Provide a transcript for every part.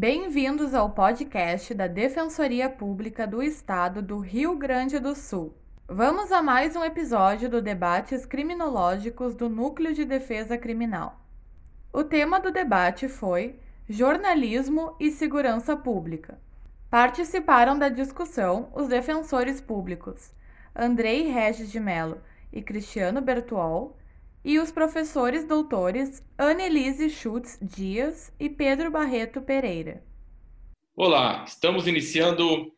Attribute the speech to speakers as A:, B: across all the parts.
A: Bem-vindos ao podcast da Defensoria Pública do Estado do Rio Grande do Sul. Vamos a mais um episódio do Debates Criminológicos do Núcleo de Defesa Criminal. O tema do debate foi Jornalismo e Segurança Pública. Participaram da discussão os defensores públicos Andrei Regis de Mello e Cristiano Bertuol e os professores doutores Annelise Schutz Dias e Pedro Barreto Pereira.
B: Olá, estamos iniciando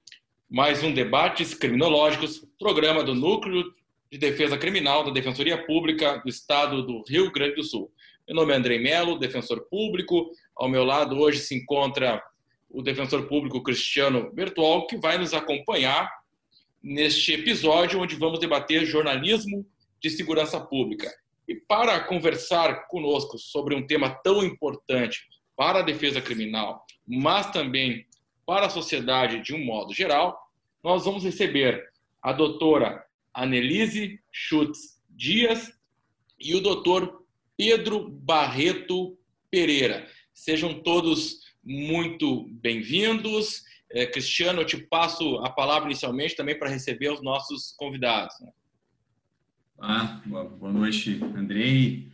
B: mais um Debates Criminológicos, programa do Núcleo de Defesa Criminal da Defensoria Pública do Estado do Rio Grande do Sul. Meu nome é Andrei Melo, defensor público. Ao meu lado hoje se encontra o defensor público Cristiano Bertuol, que vai nos acompanhar neste episódio onde vamos debater jornalismo de segurança pública. E para conversar conosco sobre um tema tão importante para a defesa criminal, mas também para a sociedade de um modo geral, nós vamos receber a doutora Annelise Schutz Dias e o doutor Pedro Barreto Pereira. Sejam todos muito bem-vindos. É, Cristiano, eu te passo a palavra inicialmente também para receber os nossos convidados. Né?
C: Ah, boa noite, Andrei.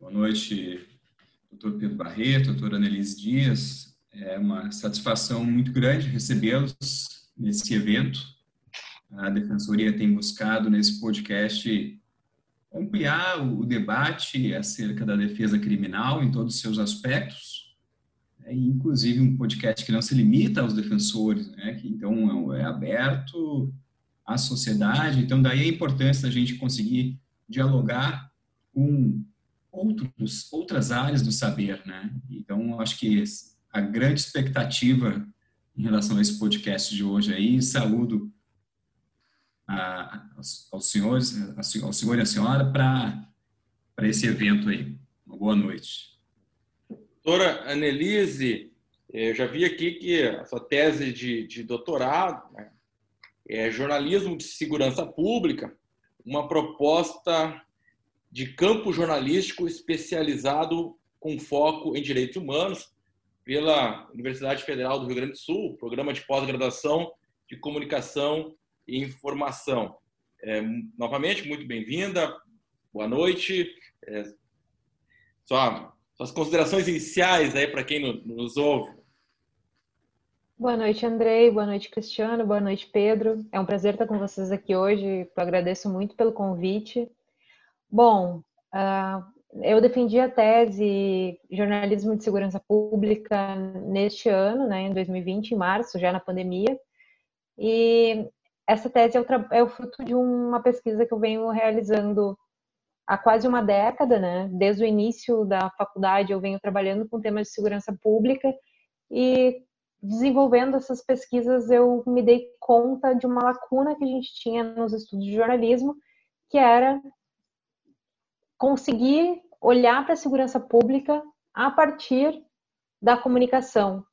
C: Boa noite, doutor Pedro Barreto, doutora Annelise Dias. É uma satisfação muito grande recebê-los nesse evento. A Defensoria tem buscado nesse podcast ampliar o debate acerca da defesa criminal em todos os seus aspectos, é, inclusive um podcast que não se limita aos defensores, né, que então é aberto à sociedade. Então, daí a importância da gente conseguir dialogar com outros, outras áreas do saber, né? Então, acho que a grande expectativa em relação a esse podcast de hoje aí, saúdo a, aos, senhores, ao senhor e à senhora para esse evento aí. Uma boa noite.
B: Doutora Annelise, eu já vi aqui que a sua tese de, de doutorado né, é jornalismo de segurança pública, uma proposta de campo jornalístico especializado com foco em direitos humanos pela Universidade Federal do Rio Grande do Sul, programa de pós-graduação de comunicação e informação. É, novamente, muito bem-vinda, boa noite. É, só suas considerações iniciais aí para quem nos ouve.
D: Boa noite, Andrei. Boa noite, Cristiano. Boa noite, Pedro. É um prazer estar com vocês aqui hoje. Eu agradeço muito pelo convite. Bom, uh, eu defendi a tese Jornalismo de Segurança Pública neste ano, né, em 2020, em março, já na pandemia. E essa tese é é o fruto de uma pesquisa que eu venho realizando há quase uma década, né? Desde o início da faculdade eu venho trabalhando com temas de segurança pública e desenvolvendo essas pesquisas, eu me dei conta de uma lacuna que a gente tinha nos estudos de jornalismo, que era conseguir olhar para a segurança pública a partir da comunicação,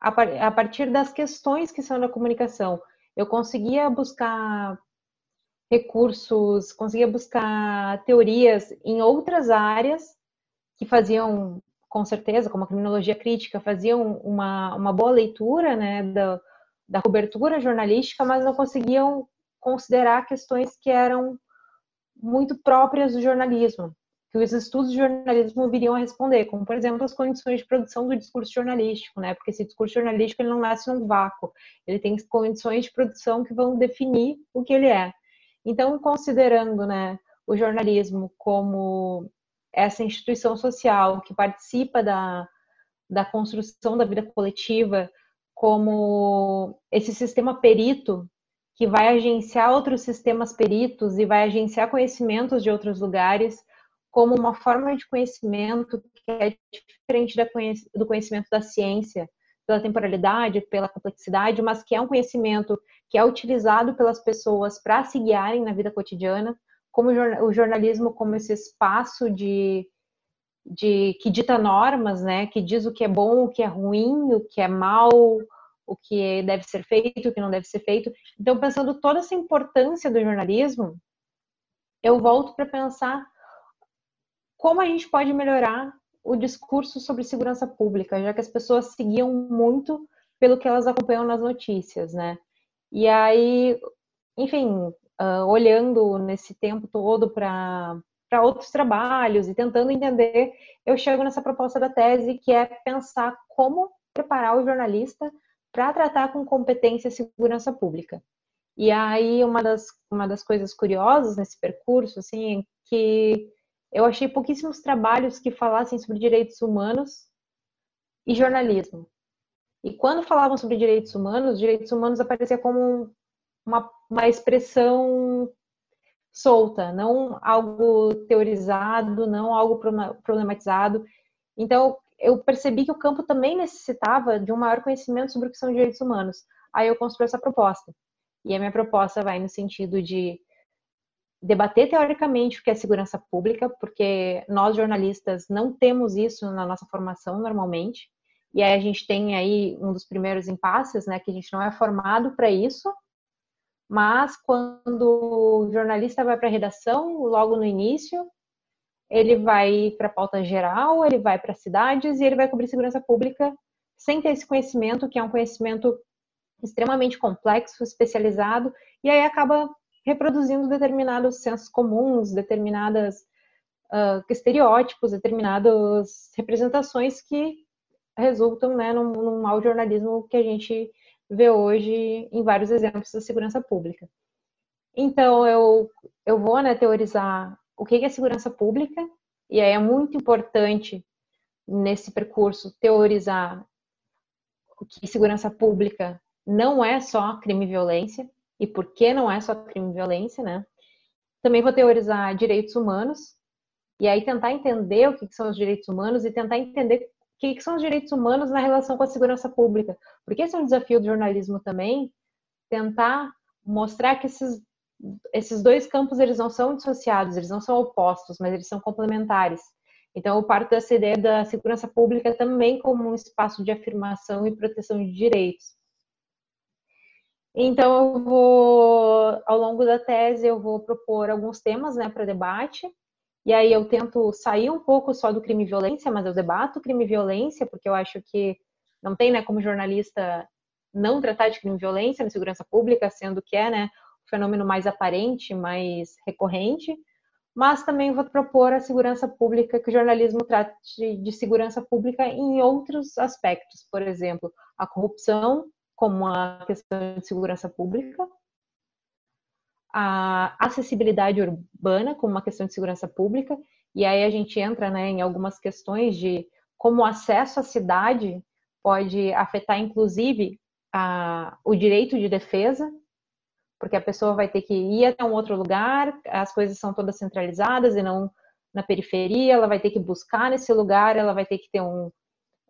D: a partir das questões que são da comunicação. Eu conseguia buscar recursos, conseguia buscar teorias em outras áreas que faziam com certeza, como a criminologia crítica, faziam uma, uma boa leitura né, da, da cobertura jornalística, mas não conseguiam considerar questões que eram muito próprias do jornalismo, que os estudos de jornalismo viriam a responder, como, por exemplo, as condições de produção do discurso jornalístico, né? Porque esse discurso jornalístico ele não nasce num vácuo, ele tem condições de produção que vão definir o que ele é. Então, considerando, né, o jornalismo como essa instituição social que participa da, da construção da vida coletiva como esse sistema perito que vai agenciar outros sistemas peritos e vai agenciar conhecimentos de outros lugares como uma forma de conhecimento que é diferente do conhecimento da ciência, pela temporalidade, pela complexidade, mas que é um conhecimento que é utilizado pelas pessoas para se guiarem na vida cotidiana, como o jornalismo como esse espaço de, de que dita normas, né, que diz o que é bom, o que é ruim, o que é mal, o que deve ser feito, o que não deve ser feito. Então, pensando toda essa importância do jornalismo, eu volto para pensar como a gente pode melhorar o discurso sobre segurança pública, já que as pessoas seguiam muito pelo que elas acompanham nas notícias, né? E aí, enfim, uh, olhando nesse tempo todo para para outros trabalhos e tentando entender, eu chego nessa proposta da tese que é pensar como preparar o jornalista para tratar com competência segurança pública. E aí uma das uma das coisas curiosas nesse percurso assim é que eu achei pouquíssimos trabalhos que falassem sobre direitos humanos e jornalismo. E quando falavam sobre direitos humanos, direitos humanos aparecia como uma, uma expressão solta, não algo teorizado, não algo problematizado. Então, eu percebi que o campo também necessitava de um maior conhecimento sobre o que são direitos humanos. Aí eu construí essa proposta. E a minha proposta vai no sentido de debater teoricamente o que é segurança pública, porque nós jornalistas não temos isso na nossa formação normalmente. E aí a gente tem aí um dos primeiros impasses, né, que a gente não é formado para isso. Mas quando o jornalista vai para a redação, logo no início, ele vai para a pauta geral, ele vai para cidades e ele vai cobrir segurança pública sem ter esse conhecimento, que é um conhecimento extremamente complexo, especializado, e aí acaba reproduzindo determinados sensos comuns, determinadas uh, estereótipos, determinadas representações que resultam né, num, num mau jornalismo que a gente vê hoje em vários exemplos da segurança pública. Então, eu, eu vou né, teorizar o que é segurança pública, e aí é muito importante nesse percurso teorizar que segurança pública não é só crime e violência, e por que não é só crime e violência, né? Também vou teorizar direitos humanos, e aí tentar entender o que são os direitos humanos e tentar entender o que são os direitos humanos na relação com a segurança pública. Porque esse é um desafio do jornalismo também, tentar mostrar que esses, esses dois campos eles não são dissociados, eles não são opostos, mas eles são complementares. Então, eu parto dessa ideia da segurança pública também como um espaço de afirmação e proteção de direitos. Então, eu vou, ao longo da tese, eu vou propor alguns temas né, para debate. E aí eu tento sair um pouco só do crime e violência, mas eu debato crime e violência, porque eu acho que não tem, né, como jornalista, não tratar de crime e violência na segurança pública, sendo que é, né, o fenômeno mais aparente, mais recorrente. Mas também vou propor a segurança pública, que o jornalismo trate de segurança pública em outros aspectos, por exemplo, a corrupção, como a questão de segurança pública, a acessibilidade urbana como uma questão de segurança pública, e aí a gente entra né, em algumas questões de como o acesso à cidade pode afetar, inclusive, a, o direito de defesa, porque a pessoa vai ter que ir até um outro lugar, as coisas são todas centralizadas e não na periferia, ela vai ter que buscar nesse lugar, ela vai ter que ter um,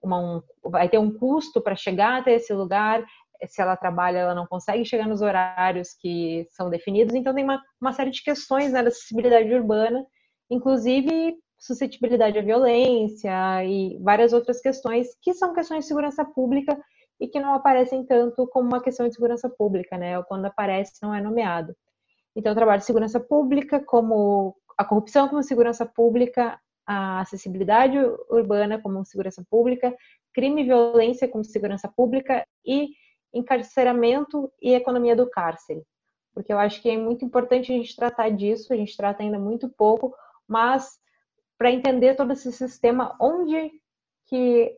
D: uma, um, vai ter um custo para chegar até esse lugar, se ela trabalha, ela não consegue chegar nos horários que são definidos, então tem uma, uma série de questões né, da acessibilidade urbana, inclusive suscetibilidade à violência e várias outras questões que são questões de segurança pública e que não aparecem tanto como uma questão de segurança pública, né? Ou quando aparece não é nomeado. Então, trabalho de segurança pública como a corrupção como segurança pública, a acessibilidade urbana como segurança pública, crime e violência como segurança pública e encarceramento e economia do cárcere. Porque eu acho que é muito importante a gente tratar disso, a gente trata ainda muito pouco, mas para entender todo esse sistema, onde que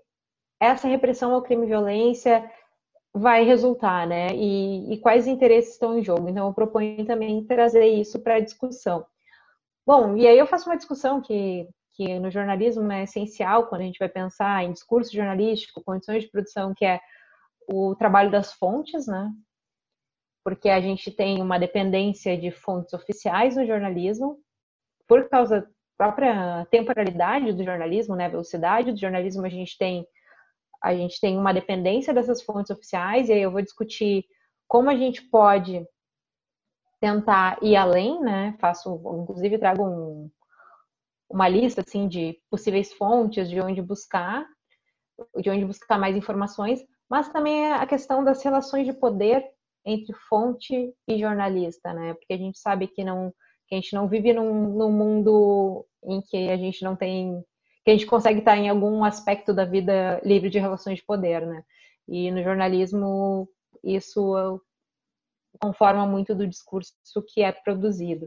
D: essa repressão ao crime e violência vai resultar, né? E, e, quais interesses estão em jogo. Então, eu proponho também trazer isso para a discussão. Bom, e aí eu faço uma discussão que, que no jornalismo é essencial quando a gente vai pensar em discurso jornalístico, condições de produção, que é o trabalho das fontes, né? Porque a gente tem uma dependência de fontes oficiais no jornalismo, por causa da própria temporalidade do jornalismo, né? Velocidade do jornalismo, a gente tem a gente tem uma dependência dessas fontes oficiais, e aí eu vou discutir como a gente pode tentar ir além, né? Faço, inclusive, trago um, uma lista assim de possíveis fontes, de onde buscar, de onde buscar mais informações, mas também a questão das relações de poder entre fonte e jornalista, né? Porque a gente sabe que não que a gente não vive num, num mundo em que a gente não tem que a gente consegue estar em algum aspecto da vida livre de relações de poder, né? E no jornalismo isso conforma muito do discurso que é produzido.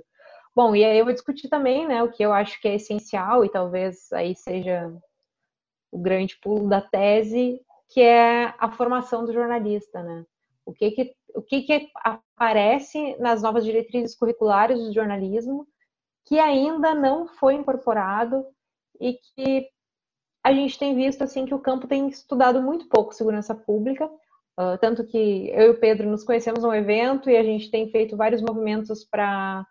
D: Bom, e aí eu vou discutir também, né, o que eu acho que é essencial e talvez aí seja o grande pulo da tese, que é a formação do jornalista, né? O que que, o que, que aparece nas novas diretrizes curriculares do jornalismo que ainda não foi incorporado e que a gente tem visto assim que o campo tem estudado muito pouco segurança pública, uh, tanto que eu e o Pedro nos conhecemos num evento e a gente tem feito vários movimentos para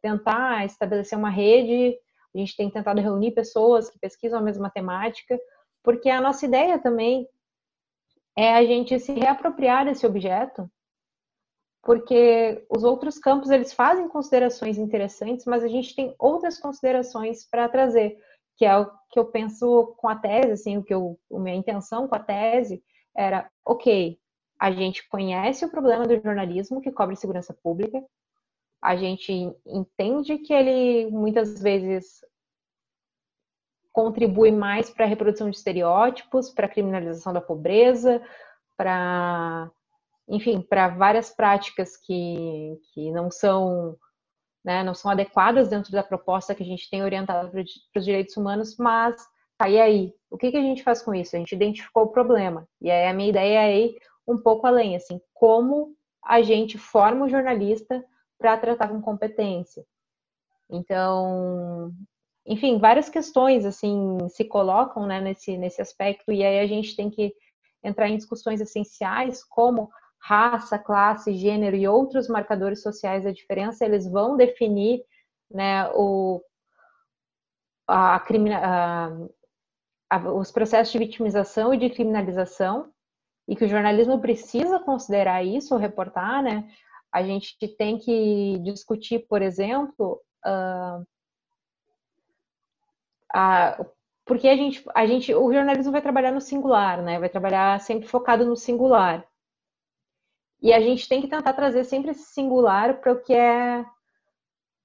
D: tentar estabelecer uma rede, a gente tem tentado reunir pessoas que pesquisam a mesma temática, porque a nossa ideia também é a gente se reapropriar desse objeto, porque os outros campos eles fazem considerações interessantes, mas a gente tem outras considerações para trazer, que é o que eu penso com a tese, assim, o que eu, a minha intenção com a tese era, ok, a gente conhece o problema do jornalismo que cobre segurança pública, a gente entende que ele muitas vezes contribui mais para a reprodução de estereótipos, para a criminalização da pobreza, para, enfim, para várias práticas que, que não são né, não são adequadas dentro da proposta que a gente tem orientado para os direitos humanos, mas tá, e aí? O que, que a gente faz com isso? A gente identificou o problema. E aí a minha ideia é ir um pouco além, assim, como a gente forma o jornalista para tratar com competência. Então, enfim, várias questões assim se colocam né, nesse, nesse aspecto, e aí a gente tem que entrar em discussões essenciais como raça, classe, gênero e outros marcadores sociais da diferença, eles vão definir né, o, a, a, a, os processos de vitimização e de criminalização, e que o jornalismo precisa considerar isso, reportar, né? a gente tem que discutir, por exemplo, uh, a, porque a gente, a gente, o jornalismo vai trabalhar no singular, né? Vai trabalhar sempre focado no singular. E a gente tem que tentar trazer sempre esse singular para o que é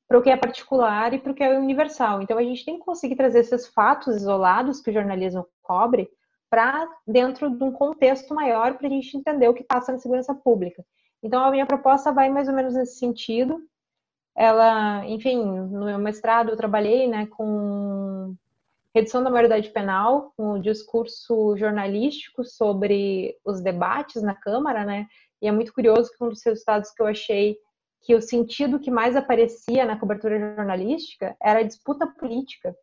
D: para o que é particular e para o que é universal. Então a gente tem que conseguir trazer esses fatos isolados que o jornalismo cobre para dentro de um contexto maior para a gente entender o que passa na segurança pública. Então, a minha proposta vai mais ou menos nesse sentido. Ela, enfim, no meu mestrado eu trabalhei né, com redução da maioridade penal, com o discurso jornalístico sobre os debates na Câmara, né? E é muito curioso que um dos resultados que eu achei que o sentido que mais aparecia na cobertura jornalística era a disputa política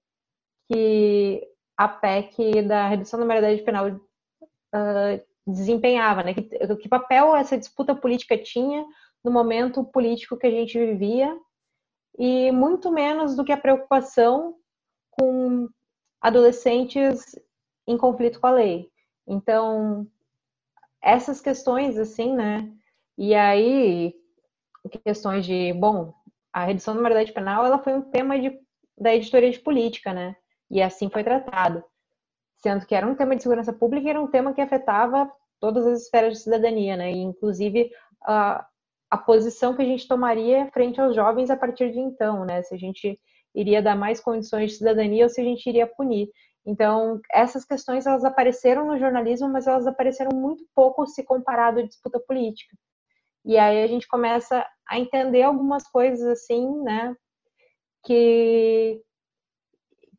D: que a PEC da redução da maioridade penal uh, desempenhava, né? Que, que papel essa disputa política tinha no momento político que a gente vivia e muito menos do que a preocupação com adolescentes em conflito com a lei. Então, essas questões, assim, né? E aí, questões de, bom, a redução da maioridade penal, ela foi um tema de, da editoria de política, né? E assim foi tratado sendo que era um tema de segurança pública era um tema que afetava todas as esferas de cidadania, né? E, inclusive a, a posição que a gente tomaria frente aos jovens a partir de então, né? Se a gente iria dar mais condições de cidadania ou se a gente iria punir. Então, essas questões elas apareceram no jornalismo, mas elas apareceram muito pouco se comparado à disputa política. E aí a gente começa a entender algumas coisas assim, né? Que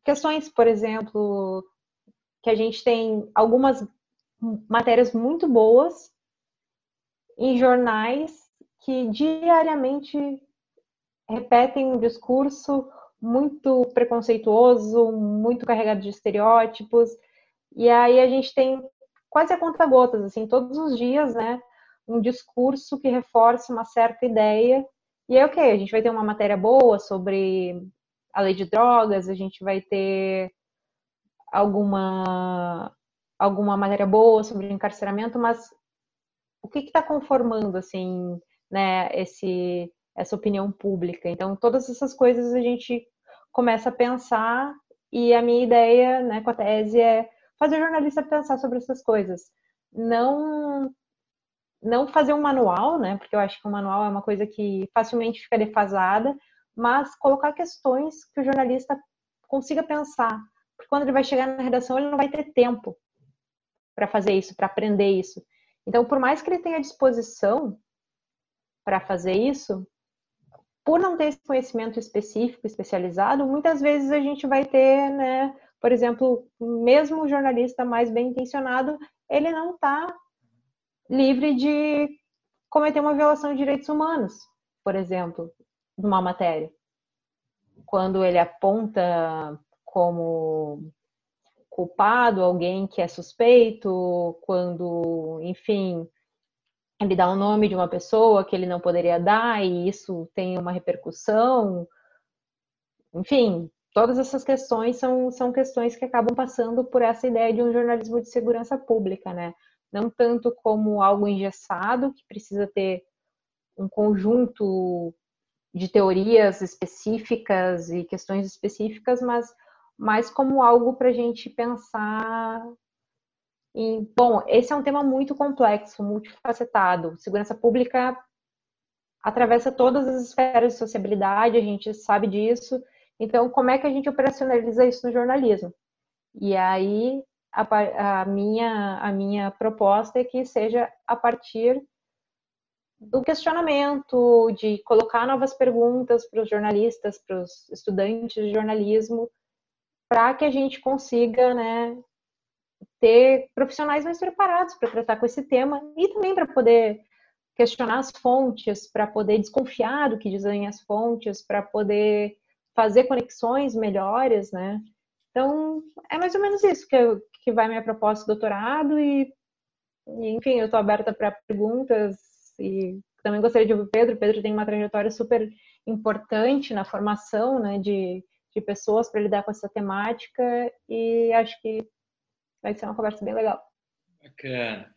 D: questões, por exemplo, que a gente tem algumas matérias muito boas em jornais que diariamente repetem um discurso muito preconceituoso, muito carregado de estereótipos. E aí a gente tem quase a conta-gotas, assim, todos os dias, né, um discurso que reforça uma certa ideia. E é ok, a gente vai ter uma matéria boa sobre a lei de drogas, a gente vai ter alguma alguma matéria boa sobre encarceramento, mas o que está conformando assim, né, esse essa opinião pública? Então, todas essas coisas a gente começa a pensar e a minha ideia, né, com a tese é fazer o jornalista pensar sobre essas coisas, não não fazer um manual, né, porque eu acho que o um manual é uma coisa que facilmente fica defasada, mas colocar questões que o jornalista consiga pensar porque quando ele vai chegar na redação, ele não vai ter tempo para fazer isso, para aprender isso. Então, por mais que ele tenha disposição para fazer isso, por não ter esse conhecimento específico, especializado, muitas vezes a gente vai ter, né, por exemplo, mesmo o jornalista mais bem intencionado, ele não está livre de cometer uma violação de direitos humanos, por exemplo, numa matéria. Quando ele aponta como culpado alguém que é suspeito, quando, enfim, ele dá o nome de uma pessoa que ele não poderia dar e isso tem uma repercussão. Enfim, todas essas questões são, são questões que acabam passando por essa ideia de um jornalismo de segurança pública, né? Não tanto como algo engessado, que precisa ter um conjunto de teorias específicas e questões específicas, mas mais como algo para a gente pensar e, bom, esse é um tema muito complexo, multifacetado. Segurança pública atravessa todas as esferas de sociabilidade, a gente sabe disso. Então, como é que a gente operacionaliza isso no jornalismo? E aí, a, a minha, a minha proposta é que seja a partir do questionamento, de colocar novas perguntas para os jornalistas, para os estudantes de jornalismo, para que a gente consiga né, ter profissionais mais preparados para tratar com esse tema e também para poder questionar as fontes, para poder desconfiar do que dizem as fontes, para poder fazer conexões melhores, né? Então, é mais ou menos isso que, eu, que vai minha proposta de doutorado e, e enfim, eu estou aberta para perguntas e também gostaria de ouvir o Pedro. O Pedro tem uma trajetória super importante na formação né, de, de pessoas para lidar com essa temática e acho que vai ser uma conversa bem legal.
B: Bacana.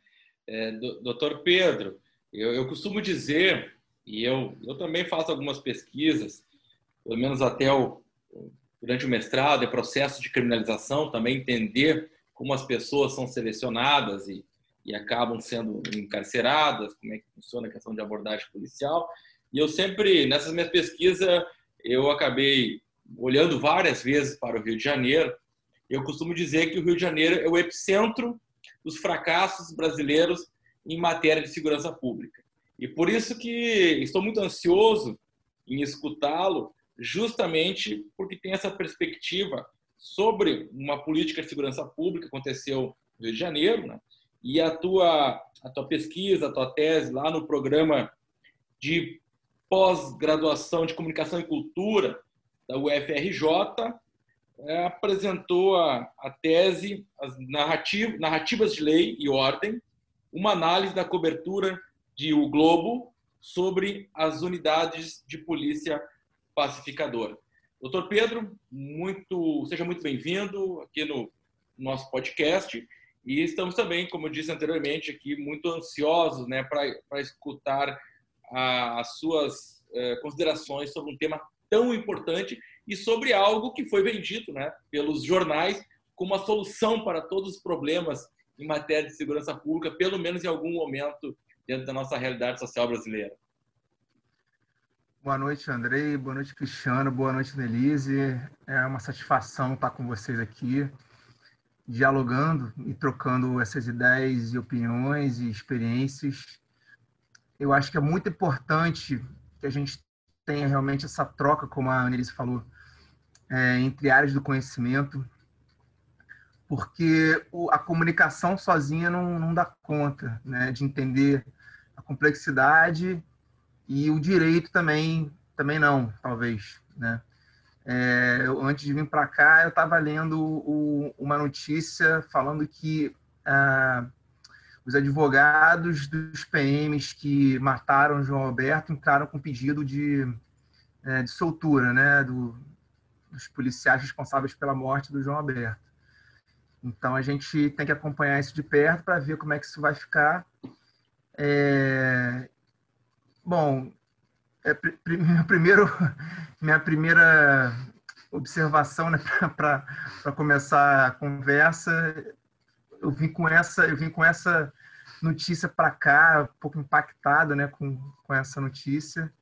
B: É, doutor Pedro, eu, eu, costumo dizer, e eu, eu também faço algumas pesquisas, pelo menos até o, durante o mestrado, é processo de criminalização, também entender como as pessoas são selecionadas e, e acabam sendo encarceradas, como é que funciona a questão de abordagem policial. E eu sempre, nessas minhas pesquisas, eu acabei olhando várias vezes para o Rio de Janeiro eu costumo dizer que o Rio de Janeiro é o epicentro dos fracassos brasileiros em matéria de segurança pública. E por isso que estou muito ansioso em escutá-lo, justamente porque tem essa perspectiva sobre uma política de segurança pública que aconteceu no Rio de Janeiro, né? e a tua, a tua pesquisa, a tua tese lá no programa de pós-graduação de comunicação e cultura da UFRJ, é, apresentou a, a tese as narrativ, Narrativas de Lei e Ordem, uma análise da cobertura de O Globo sobre as unidades de polícia pacificadora. Doutor Pedro, muito, seja muito bem-vindo aqui no nosso podcast e estamos também, como eu disse anteriormente, aqui muito ansiosos né, para escutar a, as suas eh, considerações sobre um tema tão importante e sobre algo que foi vendido né, pelos jornais como a solução para todos os problemas em matéria de segurança pública, pelo menos em algum momento dentro da nossa realidade social brasileira.
E: Boa noite, Andrei. Boa noite, Cristiano. Boa noite, Nelise. É uma satisfação estar com vocês aqui, dialogando e trocando essas ideias e opiniões e experiências. Eu acho que é muito importante que a gente tenha realmente essa troca, como a Annelise falou, é, entre áreas do conhecimento, porque o, a comunicação sozinha não, não dá conta né, de entender a complexidade e o direito também também não, talvez, né? É, eu, antes de vir para cá, eu estava lendo o, uma notícia falando que ah, os advogados dos PMs que mataram João Alberto entraram com pedido de, é, de soltura, né, do, dos policiais responsáveis pela morte do João Alberto. Então a gente tem que acompanhar isso de perto para ver como é que isso vai ficar. É... Bom, é, meu primeiro, minha primeira observação né, para começar a conversa, eu vim com essa, eu vim com essa notícia para cá, um pouco impactado, né, com, com essa notícia.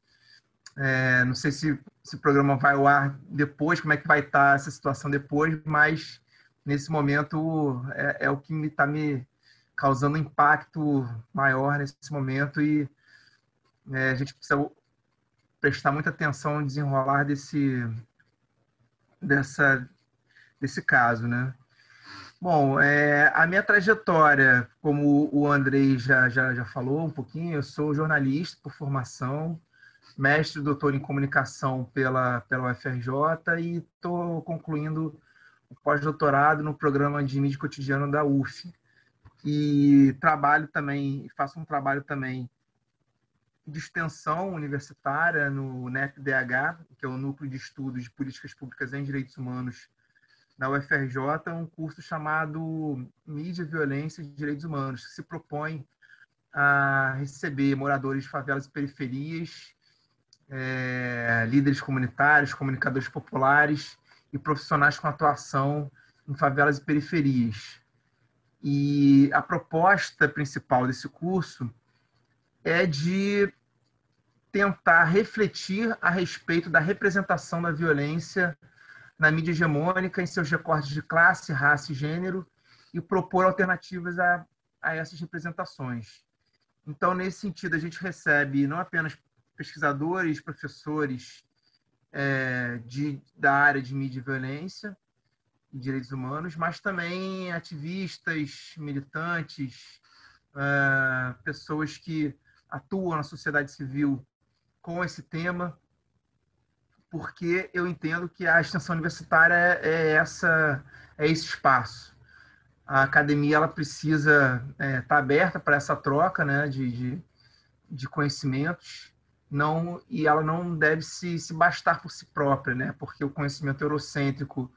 E: É, não sei se, se o programa vai ao ar depois, como é que vai estar essa situação depois, mas nesse momento é, é o que está me, tá me causando um impacto maior nesse momento e é, a gente precisa prestar muita atenção no desenrolar desse dessa desse caso, né? Bom, é, a minha trajetória, como o Andrei já, já, já falou um pouquinho, eu sou jornalista por formação, mestre doutor em comunicação pela, pela UFRJ e estou concluindo o pós-doutorado no programa de mídia cotidiano da UF. E trabalho também, faço um trabalho também de extensão universitária no NEPDH, que é o Núcleo de Estudos de Políticas Públicas em Direitos Humanos na UFRJ, um curso chamado Mídia, Violência e Direitos Humanos, que se propõe a receber moradores de favelas e periferias, é, líderes comunitários, comunicadores populares e profissionais com atuação em favelas e periferias. E a proposta principal desse curso é de tentar refletir a respeito da representação da violência na mídia hegemônica, em seus recortes de classe, raça e gênero, e propor alternativas a, a essas representações. Então, nesse sentido, a gente recebe não apenas pesquisadores, professores é, de, da área de mídia e violência e direitos humanos, mas também ativistas, militantes, é, pessoas que atuam na sociedade civil com esse tema, porque eu entendo que a extensão universitária é, é essa é esse espaço. A academia ela precisa estar é, tá aberta para essa troca, né, de, de, de, conhecimentos, não e ela não deve se, se bastar por si própria, né, porque o conhecimento eurocêntrico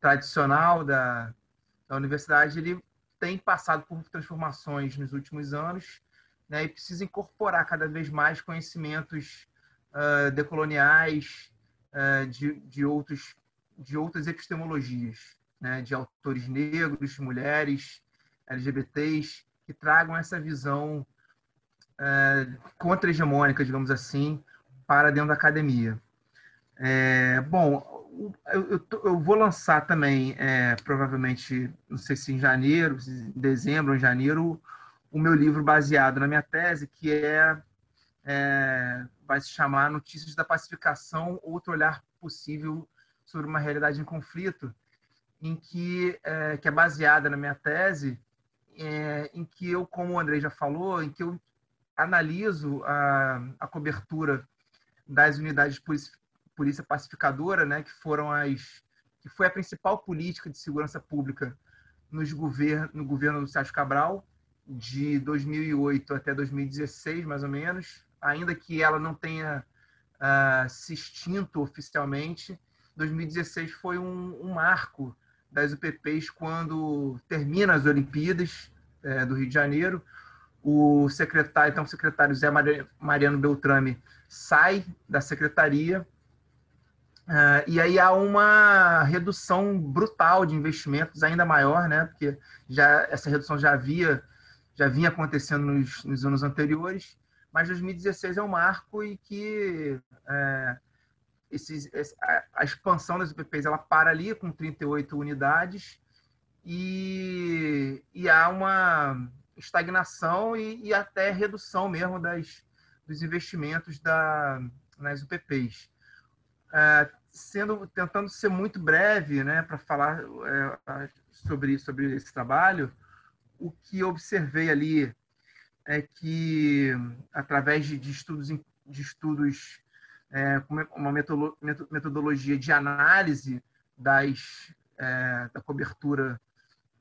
E: tradicional da, da universidade ele tem passado por transformações nos últimos anos, né, e precisa incorporar cada vez mais conhecimentos uh, decoloniais, uh, de, de, outros, de outras epistemologias, né, de autores negros, mulheres, LGBTs, que tragam essa visão uh, contra-hegemônica, digamos assim, para dentro da academia. É, bom, eu, eu, eu, vou lançar também, é, provavelmente, não sei se em janeiro, em dezembro ou em janeiro, o meu livro baseado na minha tese, que é é, vai se chamar Notícias da Pacificação, outro olhar possível sobre uma realidade em conflito, em que, é, que é baseada na minha tese, é, em que eu, como o André já falou, em que eu analiso a, a cobertura das unidades de polícia, polícia pacificadora, né, que foram as que foi a principal política de segurança pública nos no governo do Sérgio Cabral, de 2008 até 2016, mais ou menos, ainda que ela não tenha uh, se extinto oficialmente, 2016 foi um, um, marco das UPPs quando termina as Olimpíadas é, do Rio de Janeiro. O secretário, então, o secretário Zé Mariano Beltrame sai da secretaria uh, e aí há uma redução brutal de investimentos, ainda maior, né? Porque já essa redução já havia já vinha acontecendo nos, nos anos anteriores mas 2016 é um marco e que é, esses, a, expansão das UPPs ela para ali com 38 unidades e, e há uma estagnação e, e, até redução mesmo das, dos investimentos da, nas UPPs. É, sendo tentando ser muito breve, né, para falar é, sobre sobre esse trabalho, o que observei ali é que, através de, de estudos, de estudos é, uma metodologia de análise das, é, da cobertura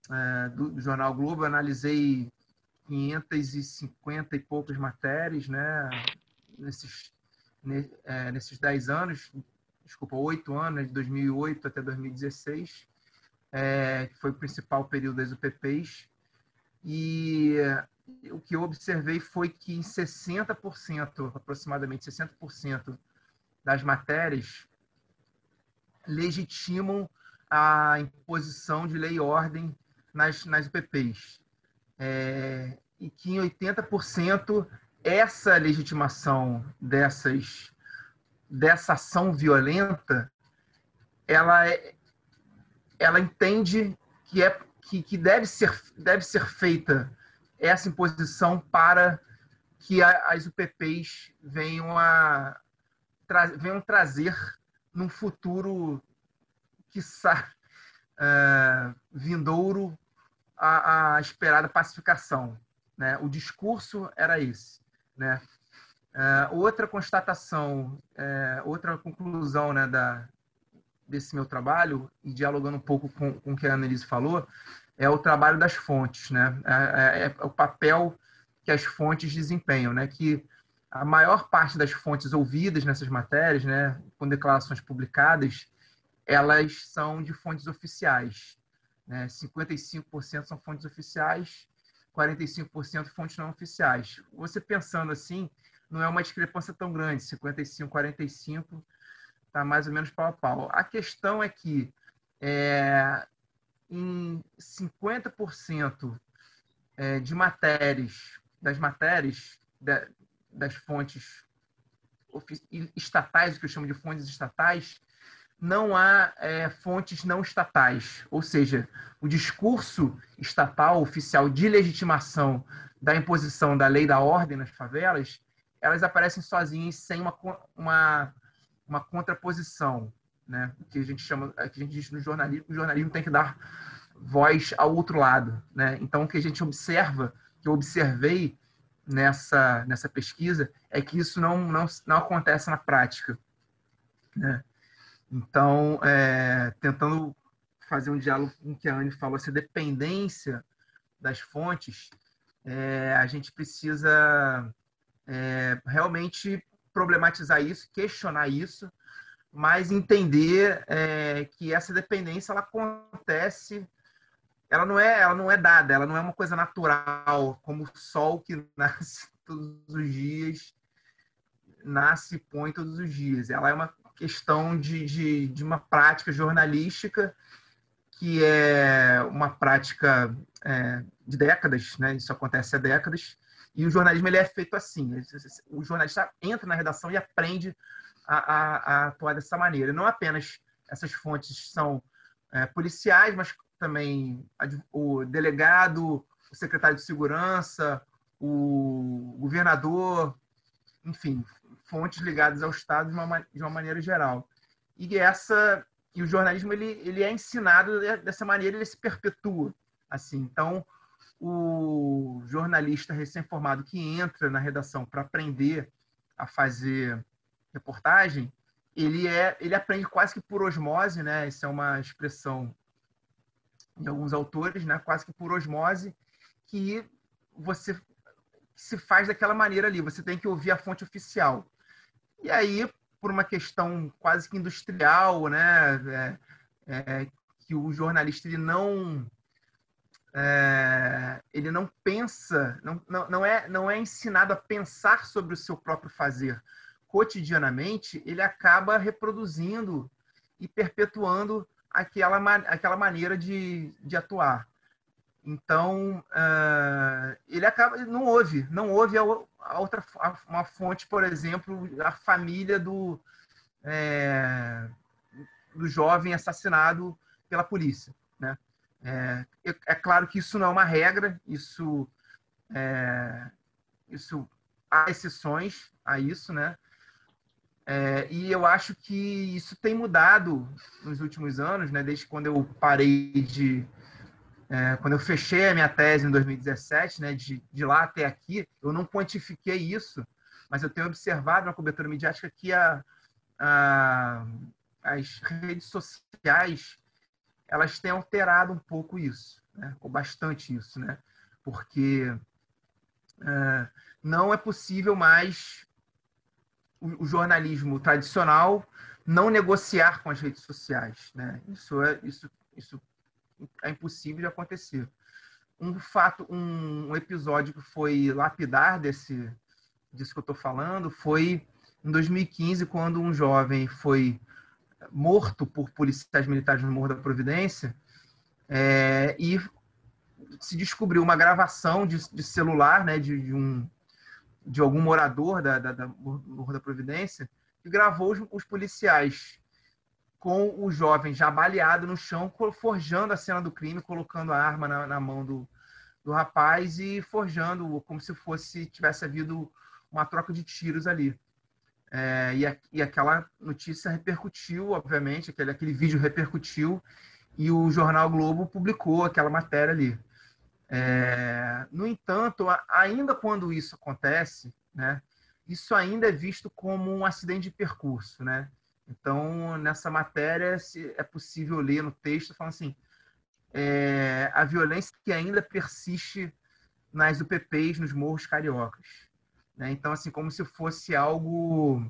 E: é, do, jornal Globo, analisei 550 e poucas matérias né, nesses, ne, é, nesses 10 anos, desculpa, 8 anos, de 2008 até 2016, é, foi o principal período das UPPs. E o que eu observei foi que em 60%, aproximadamente 60% das matérias legitimam a imposição de lei e ordem nas, nas UPPs. É, e que em 80% essa legitimação dessas, dessa ação violenta, ela, é, ela entende que é que, que deve ser deve ser feita essa imposição para que a, as UPPs venham a tra, venham trazer num futuro que uh, vindouro a, a, esperada pacificação. Né? O discurso era esse. Né? Uh, outra constatação, uh, outra conclusão né, da, desse meu trabalho, e dialogando um pouco com, com o que a Annelise falou, é o trabalho das fontes, né? É, é, é, o papel que as fontes desempenham, né? Que a maior parte das fontes ouvidas nessas matérias, né, com declarações publicadas, elas são de fontes oficiais. Né? 55% são fontes oficiais, 45% fontes não oficiais. Você pensando assim, não é uma discrepância tão grande, 55, 45 está mais ou menos pau a pau. A questão é que é, em 50% é, de matérias, das matérias das fontes estatais, o que eu chamo de fontes estatais, não há é, fontes não estatais, ou seja, o discurso estatal oficial de legitimação da imposição da lei da ordem nas favelas, elas aparecem sozinhas sem uma, uma, uma contraposição, né? que a gente chama, que a gente diz no jornalismo, o jornalismo tem que dar voz ao outro lado, né? Então o que a gente observa, que eu observei nessa nessa pesquisa é que isso não não, não acontece na prática, né? Então, é, tentando fazer um diálogo com o que a Anne falou, essa dependência das fontes, é, a gente precisa é, realmente problematizar isso, questionar isso, mas entender é, que essa dependência ela acontece, ela não é, ela não é dada, ela não é uma coisa natural, como o sol que nasce todos os dias, nasce e põe todos os dias. Ela é uma questão de, de, de uma prática jornalística que é uma prática é, de décadas, né? Isso acontece há décadas. E o jornalismo ele é feito assim. O jornalista entra na redação e aprende a, a, a atuar dessa maneira. Não apenas essas fontes são é, policiais, mas também o delegado, o secretário de segurança, o governador, enfim, fontes ligadas ao Estado de uma, de uma maneira geral. E essa e o jornalismo ele, ele é ensinado dessa maneira, ele se perpetua assim. Então, o jornalista recém-formado que entra na redação para aprender a fazer reportagem, ele é ele aprende quase que por osmose, né? Isso é uma expressão de alguns autores, né? Quase que por osmose que você se faz daquela maneira ali. Você tem que ouvir a fonte oficial. E aí, por uma questão quase que industrial, né, é, é, que o jornalista ele não é, ele não pensa, não, não, não, é, não é ensinado a pensar sobre o seu próprio fazer cotidianamente, ele acaba reproduzindo e perpetuando aquela, aquela maneira de, de atuar. Então, uh, ele acaba, não ouve, não ouve a, a outra, a, uma fonte, por exemplo, a família do, é, do jovem assassinado pela polícia. Né? É, é, claro que isso não é uma regra, isso, é, isso há exceções a isso, né? É, e eu acho que isso tem mudado nos últimos anos, né? Desde quando eu parei de é, quando eu fechei a minha tese em 2017, né, de, de lá até aqui, eu não quantifiquei isso, mas eu tenho observado na cobertura midiática que a, a, as redes sociais elas têm alterado um pouco isso, né, ou bastante isso, né, porque é, não é possível mais o, o jornalismo tradicional não negociar com as redes sociais, né? Isso é isso isso é impossível de acontecer. Um fato, um, episódio que foi lapidar desse disso que eu estou falando foi em 2015, quando um jovem foi morto por policiais militares no Morro da Providência é, e se descobriu uma gravação de, de celular, né, de, de, um de algum morador da, da, da Morro da Providência que gravou os, os policiais com o jovem já baleado no chão, forjando a cena do crime, colocando a arma na, na mão do, do rapaz e forjando como se fosse tivesse havido uma troca de tiros ali. É, e, a, e, aquela notícia repercutiu, obviamente, aquele, aquele vídeo repercutiu e o jornal Globo publicou aquela matéria ali. É, no entanto, ainda quando isso acontece, né, isso ainda é visto como um acidente de percurso, né? Então, nessa matéria, é possível ler no texto, falando assim, é, a violência que ainda persiste nas UPPs, nos morros cariocas. Né? Então, assim, como se fosse algo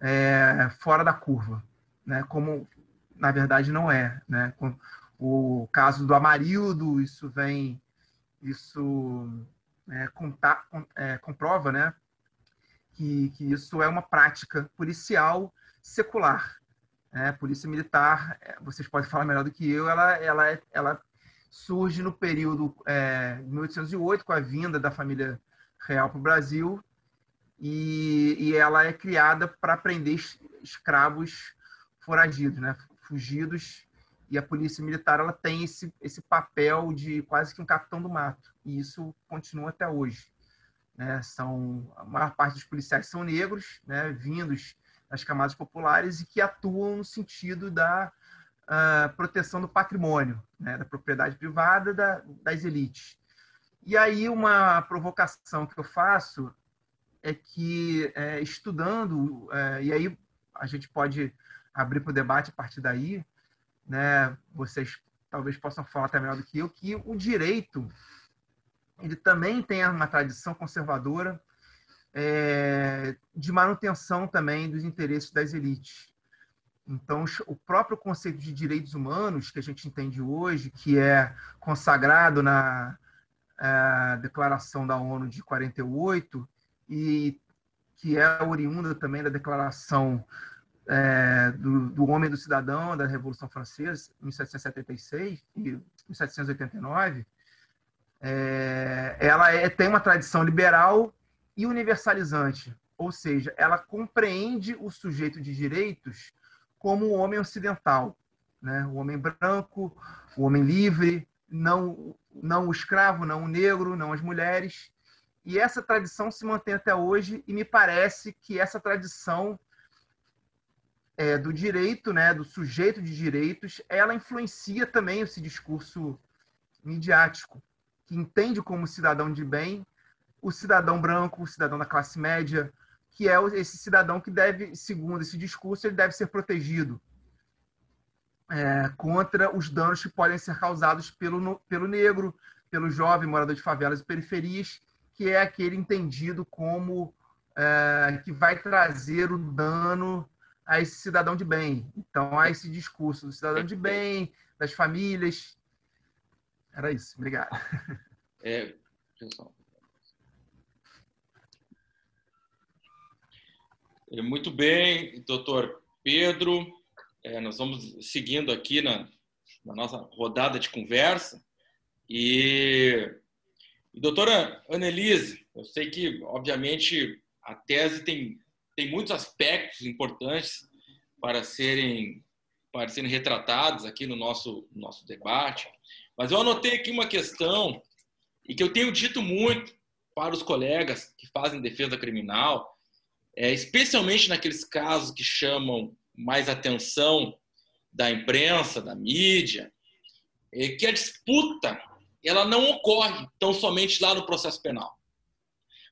E: é, fora da curva, né? como na verdade não é. Né? O caso do Amarildo, isso vem, isso é, conta, é, comprova né? que, que isso é uma prática policial secular. Né? Polícia militar, é, vocês podem falar melhor do que eu, ela, ela, é, ela surge no período é, 1808, com a vinda da família real para o Brasil, e, e, ela é criada para prender escravos foragidos, né? fugidos, e a polícia militar ela tem esse, esse papel de quase que um capitão do mato, e isso continua até hoje. Né? São, a maior parte dos policiais são negros, né? vindos das camadas populares e que atuam no sentido da uh, proteção do patrimônio, né, da propriedade privada da, das elites. E aí uma provocação que eu faço é que, é, estudando, é, e aí a gente pode abrir para o debate a partir daí, né, vocês talvez possam falar até melhor do que eu, que o direito ele também tem uma tradição conservadora é, de manutenção também dos interesses das elites. Então, o próprio conceito de direitos humanos que a gente entende hoje, que é consagrado na é, Declaração da ONU de 48 e que é oriunda também da Declaração é, do, do, Homem do Cidadão da Revolução Francesa, 1776 e 1789, é, ela é, tem uma tradição liberal e universalizante, ou seja, ela compreende o sujeito de direitos como o homem ocidental, né? o homem branco, o homem livre, não, não o escravo, não o negro, não as mulheres. E essa tradição se mantém até hoje, e me parece que essa tradição é, do direito, né, do sujeito de direitos, ela influencia também esse discurso midiático, que entende como cidadão de bem o cidadão branco, o cidadão da classe média, que é esse cidadão que deve, segundo esse discurso, ele deve ser protegido é, contra os danos que podem ser causados pelo, pelo negro, pelo jovem morador de favelas e periferias, que é aquele entendido como é, que vai trazer o dano a esse cidadão de bem. Então, há esse discurso do cidadão de bem, das famílias. Era isso. Obrigado.
B: É, pessoal. Muito bem, doutor Pedro. É, nós vamos seguindo aqui na, na, nossa rodada de conversa. E, e doutora Annelise, eu sei que, obviamente, a tese tem, tem muitos aspectos importantes para serem, para serem retratados aqui no nosso, no nosso debate, mas eu anotei aqui uma questão e que eu tenho dito muito para os colegas que fazem defesa criminal, é, especialmente naqueles casos que chamam mais atenção da imprensa, da mídia, é que a disputa ela não ocorre tão somente lá no processo penal.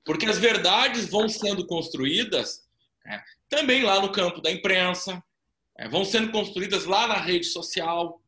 B: Porque as verdades vão sendo construídas é, também lá no campo da imprensa, é, vão sendo construídas lá na rede social.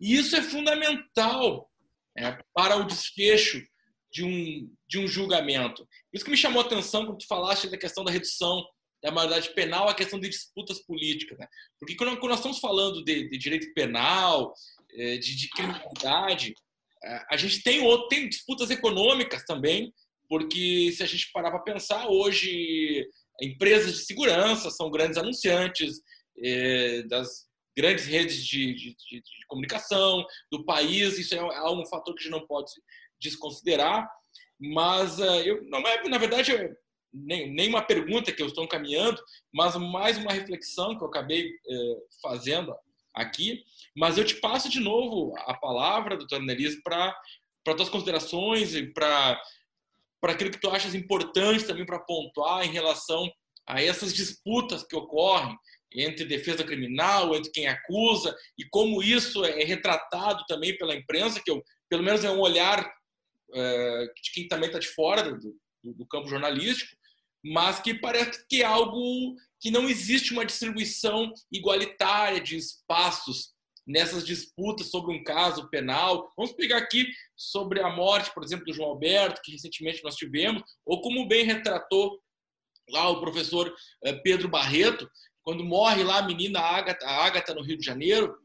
B: E isso é fundamental é, para o desfecho de um, de um julgamento. Isso que me chamou a atenção quando tu falaste da questão da redução da maioridade penal, a questão de disputas políticas. Né? Porque quando, nós estamos falando de, de direito penal, é, de, de, criminalidade, é, a gente tem, outro, tem disputas econômicas também, porque se a gente parar para pensar, hoje empresas de segurança são grandes anunciantes é, das grandes redes de, de, de, comunicação do país, isso é um fator que a gente não pode desconsiderar, mas uh, eu, não é, na verdade, nem, nem uma pergunta que eu estou encaminhando, mas mais uma reflexão que eu acabei é, fazendo aqui. Mas eu te passo de novo a palavra, doutora Nelise, para para tuas considerações e para para aquilo que tu achas importante também para pontuar em relação a essas disputas que ocorrem entre defesa criminal, entre quem acusa e como isso é retratado também pela imprensa, que eu, pelo menos é um olhar é, de quem também está de fora do, do, do campo jornalístico, mas que parece que é algo que não existe uma distribuição igualitária de espaços nessas disputas sobre um caso penal. Vamos pegar aqui sobre a morte, por exemplo, do João Alberto, que recentemente nós tivemos, ou como bem retratou lá o professor eh, Pedro Barreto, quando morre lá a menina Ágata, a Ágata no Rio de Janeiro,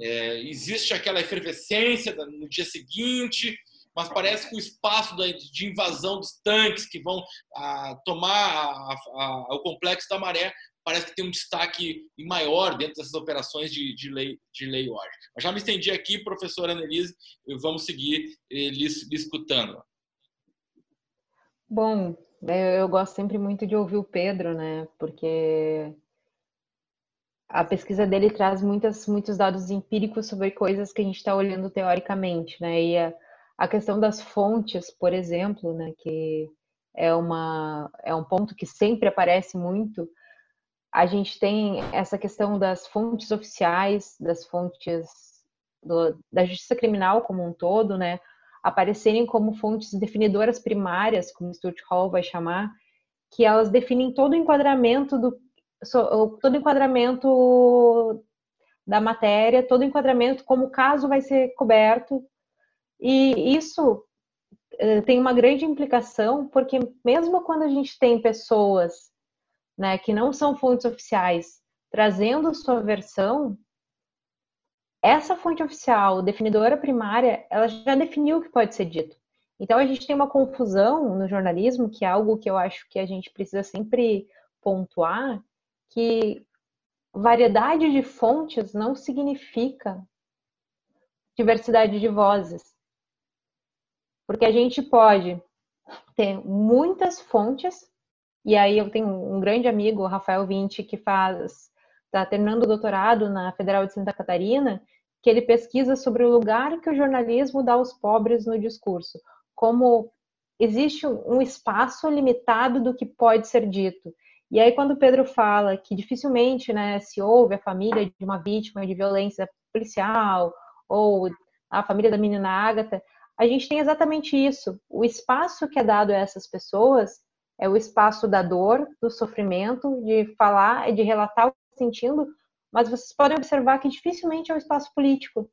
B: é, existe aquela efervescência no dia seguinte, mas parece que o espaço de invasão dos tanques que vão a, tomar a, a, o complexo da Maré parece que tem um destaque maior dentro dessas operações de, de, lei, de lei ordem. Já me estendi aqui, professora Annelise, vamos seguir eh, lhe, escutando.
D: Bom, eu gosto sempre muito de ouvir o Pedro, né? Porque a pesquisa dele traz muitas, muitos dados empíricos sobre coisas que a gente está olhando teoricamente, né? E a, a questão das fontes, por exemplo, né? Que é, uma, é um ponto que sempre aparece muito a gente tem essa questão das fontes oficiais, das fontes do, da justiça criminal como um todo, né, aparecerem como fontes definidoras primárias, como Stuart Hall vai chamar, que elas definem todo o enquadramento do todo o enquadramento da matéria, todo o enquadramento como o caso vai ser coberto. E isso eh, tem uma grande implicação, porque mesmo quando a gente tem pessoas né, que não são fontes oficiais, trazendo sua versão, essa fonte oficial, definidora primária, ela já definiu o que pode ser dito. Então a gente tem uma confusão no jornalismo, que é algo que eu acho que a gente precisa sempre pontuar, que variedade de fontes não significa diversidade de vozes. Porque a gente pode ter muitas fontes e aí eu tenho um grande amigo, Rafael Vinci, que faz, está terminando o doutorado na Federal de Santa Catarina, que ele pesquisa sobre o lugar que o jornalismo dá aos pobres no discurso, como existe um espaço limitado do que pode ser dito. E aí quando o Pedro fala que dificilmente, né, se ouve a família de uma vítima de violência policial ou a família da menina Ágata, a gente tem exatamente isso. O espaço que é dado a essas pessoas é o espaço da dor, do sofrimento, de falar e de relatar o que está sentindo, mas vocês podem observar que dificilmente é o espaço político,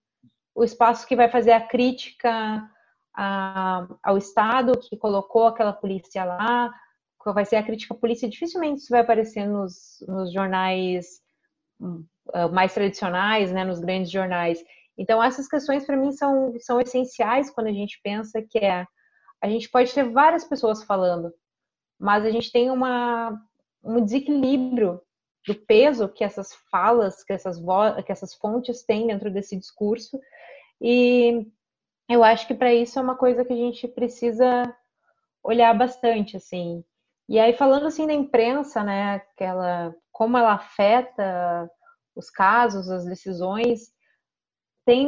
D: o espaço que vai fazer a crítica a, ao Estado que colocou aquela polícia lá, que vai ser a crítica à polícia, dificilmente isso vai aparecer nos, nos jornais hum, ah, mais tradicionais, né, nos grandes jornais. Então, essas questões, para mim, são, são essenciais quando a gente pensa que é, a gente pode ter várias pessoas falando, mas a gente tem uma, um desequilíbrio do peso que essas falas, que essas, que essas fontes têm dentro desse discurso. E eu acho que para isso é uma coisa que a gente precisa olhar bastante, assim. E aí falando assim da imprensa, né, como ela afeta os casos, as decisões, tem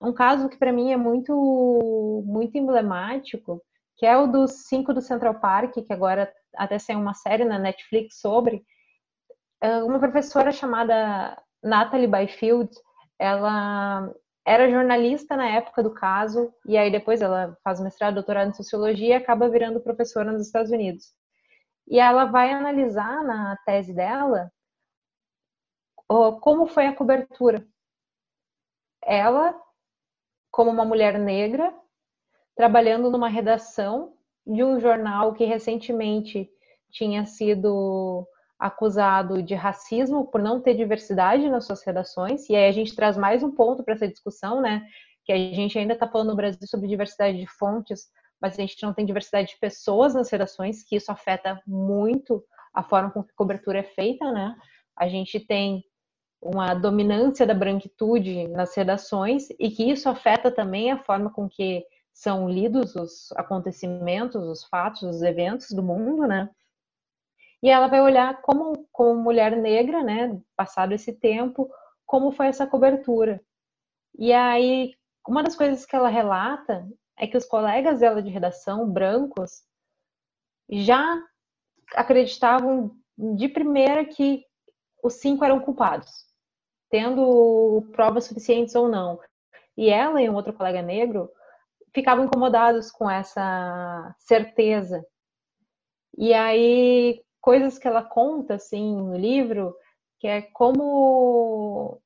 D: um caso que para mim é muito muito emblemático, que é o dos cinco do Central Park, que agora até saiu uma série na Netflix sobre. É, uma professora chamada Natalie Byfield, ela era jornalista na época do caso, e aí depois ela faz mestrado, doutorado em sociologia e acaba virando professora nos Estados Unidos. E ela vai analisar na tese dela como foi a cobertura. Ela, como uma mulher negra, trabalhando numa redação de um jornal que recentemente tinha sido acusado de racismo por não ter diversidade nas suas redações. E aí a gente traz mais um ponto para essa discussão, né? Que a gente ainda está falando no Brasil sobre diversidade de fontes, mas a gente não tem diversidade de pessoas nas redações, que isso afeta muito a forma com que a cobertura é feita, né? A gente tem uma dominância da branquitude nas redações e que isso afeta também a forma com que são lidos os acontecimentos, os fatos, os eventos do mundo, né? E ela vai olhar como, como mulher negra, né, passado esse tempo, como foi essa cobertura. E aí, uma das coisas que ela relata é que os colegas dela de redação, brancos, já acreditavam de primeira que os cinco eram culpados, tendo provas suficientes ou não. E ela e um outro colega negro ficavam incomodados com essa certeza. E aí, coisas que ela conta, assim, no livro, que é como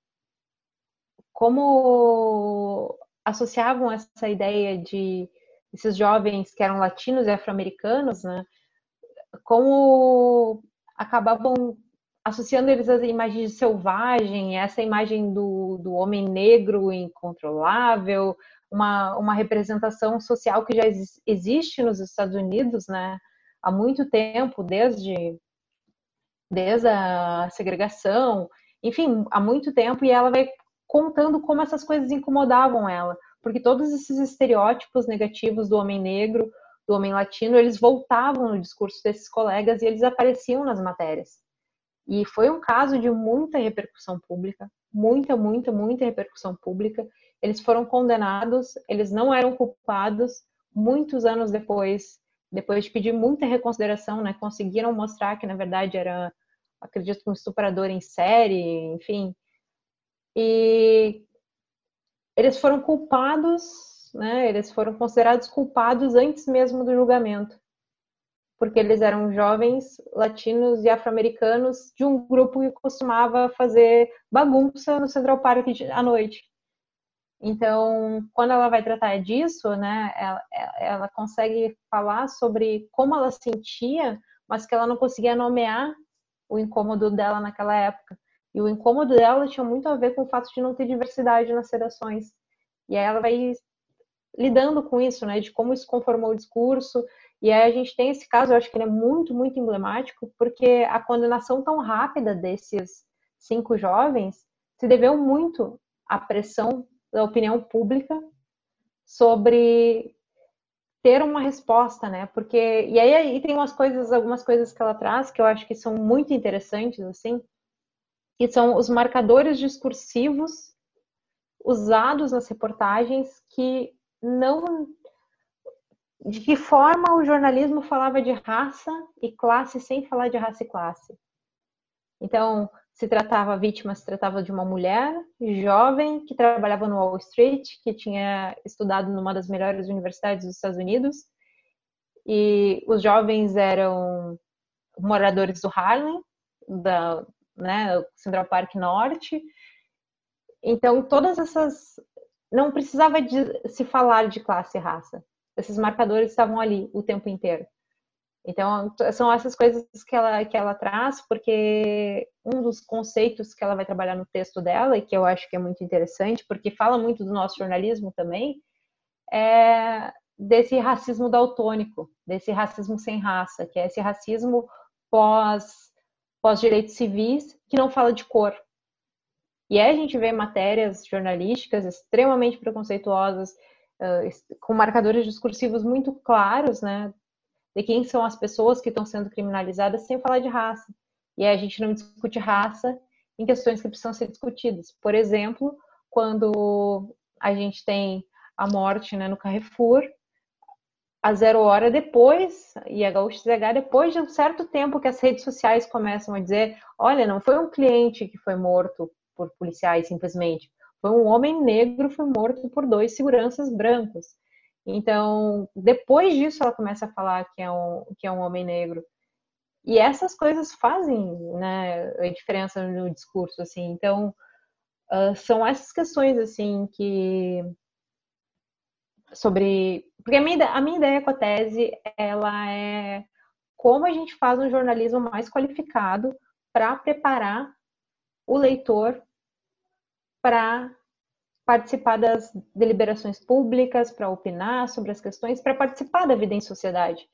D: como associavam essa ideia de esses jovens que eram latinos e afro-americanos, né, como acabavam associando eles às imagens de selvagem, essa imagem do, do homem negro incontrolável, uma, uma representação social que já existe nos Estados Unidos, né, há muito tempo, desde, desde a segregação, enfim, há muito tempo, e ela vai contando como essas coisas incomodavam ela, porque todos esses estereótipos negativos do homem negro, do homem latino, eles voltavam no discurso desses colegas e eles apareciam nas matérias. E foi um caso de muita repercussão pública, muita, muita, muita repercussão pública. Eles foram condenados, eles não eram culpados. Muitos anos depois, depois de pedir muita reconsideração, né, conseguiram mostrar que na verdade era, acredito, um estuprador em série, enfim, e eles foram culpados, né? Eles foram considerados culpados antes mesmo do julgamento, porque eles eram jovens latinos e afro-americanos de um grupo que costumava fazer bagunça no Central Park à noite. Então, quando ela vai tratar disso, né, ela, ela consegue falar sobre como ela sentia, mas que ela não conseguia nomear o incômodo dela naquela época. E o incômodo dela tinha muito a ver com o fato de não ter diversidade nas redações. E aí ela vai lidando com isso, né, de como isso conformou o discurso. E aí a gente tem esse caso, eu acho que ele é muito, muito emblemático, porque a condenação tão rápida desses cinco jovens se deveu muito à pressão da opinião pública sobre ter uma resposta, né? Porque e aí, aí tem umas coisas, algumas coisas que ela traz que eu acho que são muito interessantes assim, que são os marcadores discursivos usados nas reportagens que não de que forma o jornalismo falava de raça e classe sem falar de raça e classe. Então, se tratava a vítima, se tratava de uma mulher jovem que trabalhava no Wall Street, que tinha estudado numa das melhores universidades dos Estados Unidos, e os jovens eram moradores do Harlem, da, né, Central Park Norte. Então, todas essas. Não precisava de se falar de classe e raça. Esses marcadores estavam ali o tempo inteiro. Então, são essas coisas que ela, que ela traz, porque um dos conceitos que ela vai trabalhar no texto dela, e que eu acho que é muito interessante, porque fala muito do nosso jornalismo também, é desse racismo daltônico, desse racismo sem raça, que é esse racismo pós pós-direitos civis que não fala de cor. E aí a gente vê matérias jornalísticas extremamente preconceituosas, com marcadores discursivos muito claros, né, de quem são as pessoas que estão sendo criminalizadas, sem falar de raça. E a gente não discute raça em questões que precisam ser discutidas. Por exemplo, quando a gente tem a morte né, no Carrefour, a Zero Hora depois, e a ZH depois de um certo tempo que as redes sociais começam a dizer, olha, não foi um cliente que foi morto por policiais simplesmente, foi um homem negro foi morto por dois seguranças brancos. Então, depois disso ela começa a falar que é um, que é um homem negro. E essas coisas fazem né, a diferença no discurso, assim. Então, uh, são essas questões, assim, que sobre. Porque a minha, a minha ideia com a tese ela é como a gente faz um jornalismo mais qualificado para preparar o leitor para participar das deliberações públicas, para opinar sobre as questões, para participar da vida em sociedade.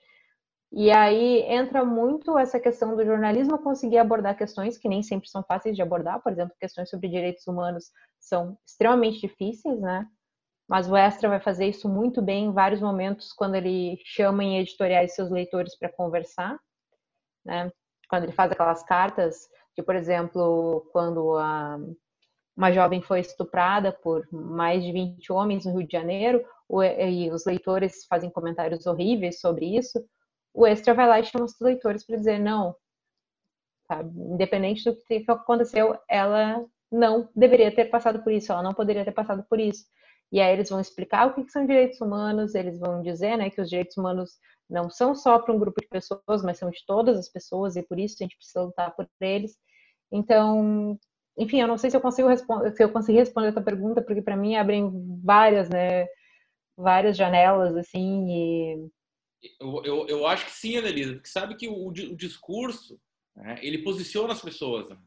D: E aí entra muito essa questão do jornalismo conseguir abordar questões que nem sempre são fáceis de abordar, por exemplo, questões sobre direitos humanos são extremamente difíceis, né? mas o Extra vai fazer isso muito bem em vários momentos quando ele chama em editoriais seus leitores para conversar, né? quando ele faz aquelas cartas, de, por exemplo, quando a, uma jovem foi estuprada por mais de 20 homens no Rio de Janeiro, e os leitores fazem comentários horríveis sobre isso, o Extra vai lá e chama os leitores para dizer, não, sabe? independente do que aconteceu, ela não deveria ter passado por isso, ela não poderia ter passado por isso. E aí eles vão explicar o que são direitos humanos, eles vão dizer né, que os direitos humanos não são só para um grupo de pessoas, mas são de todas as pessoas, e por isso a gente precisa lutar por eles. Então, enfim, eu não sei se eu consigo responder, se eu consegui responder a tua pergunta, porque para mim abrem várias, né, várias janelas, assim, e...
B: Eu, eu, eu acho que sim, Annelisa, porque sabe que o, o discurso, né, ele posiciona as pessoas, né?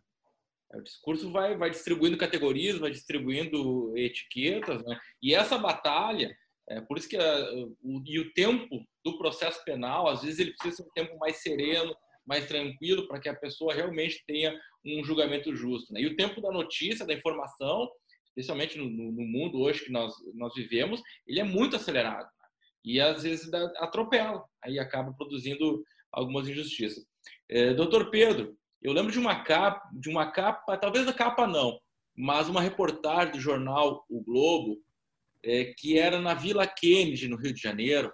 B: O discurso vai, vai distribuindo categorias, vai distribuindo etiquetas, né? E essa batalha, é, por isso que a, o, e o tempo do processo penal, às vezes ele precisa ser um tempo mais sereno, mais tranquilo, para que a pessoa realmente tenha um julgamento justo. Né? E o tempo da notícia, da informação, especialmente no, no, mundo hoje que nós, nós vivemos, ele é muito acelerado. Né? E às vezes atropela, aí acaba produzindo algumas injustiças. É, doutor Pedro, eu lembro de uma capa, de uma capa, talvez a capa não, mas uma reportagem do jornal O Globo, é, que era na Vila Kennedy, no Rio de Janeiro,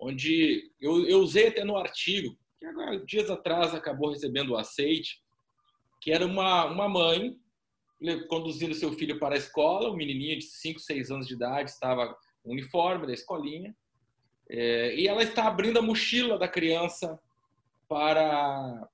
B: onde eu, eu usei até no artigo, que agora, dias atrás acabou recebendo o aceite, que era uma, uma mãe conduzindo seu filho para a escola, um menininho de 5, 6 anos de idade, estava no uniforme da escolinha, é, e ela está abrindo a mochila da criança para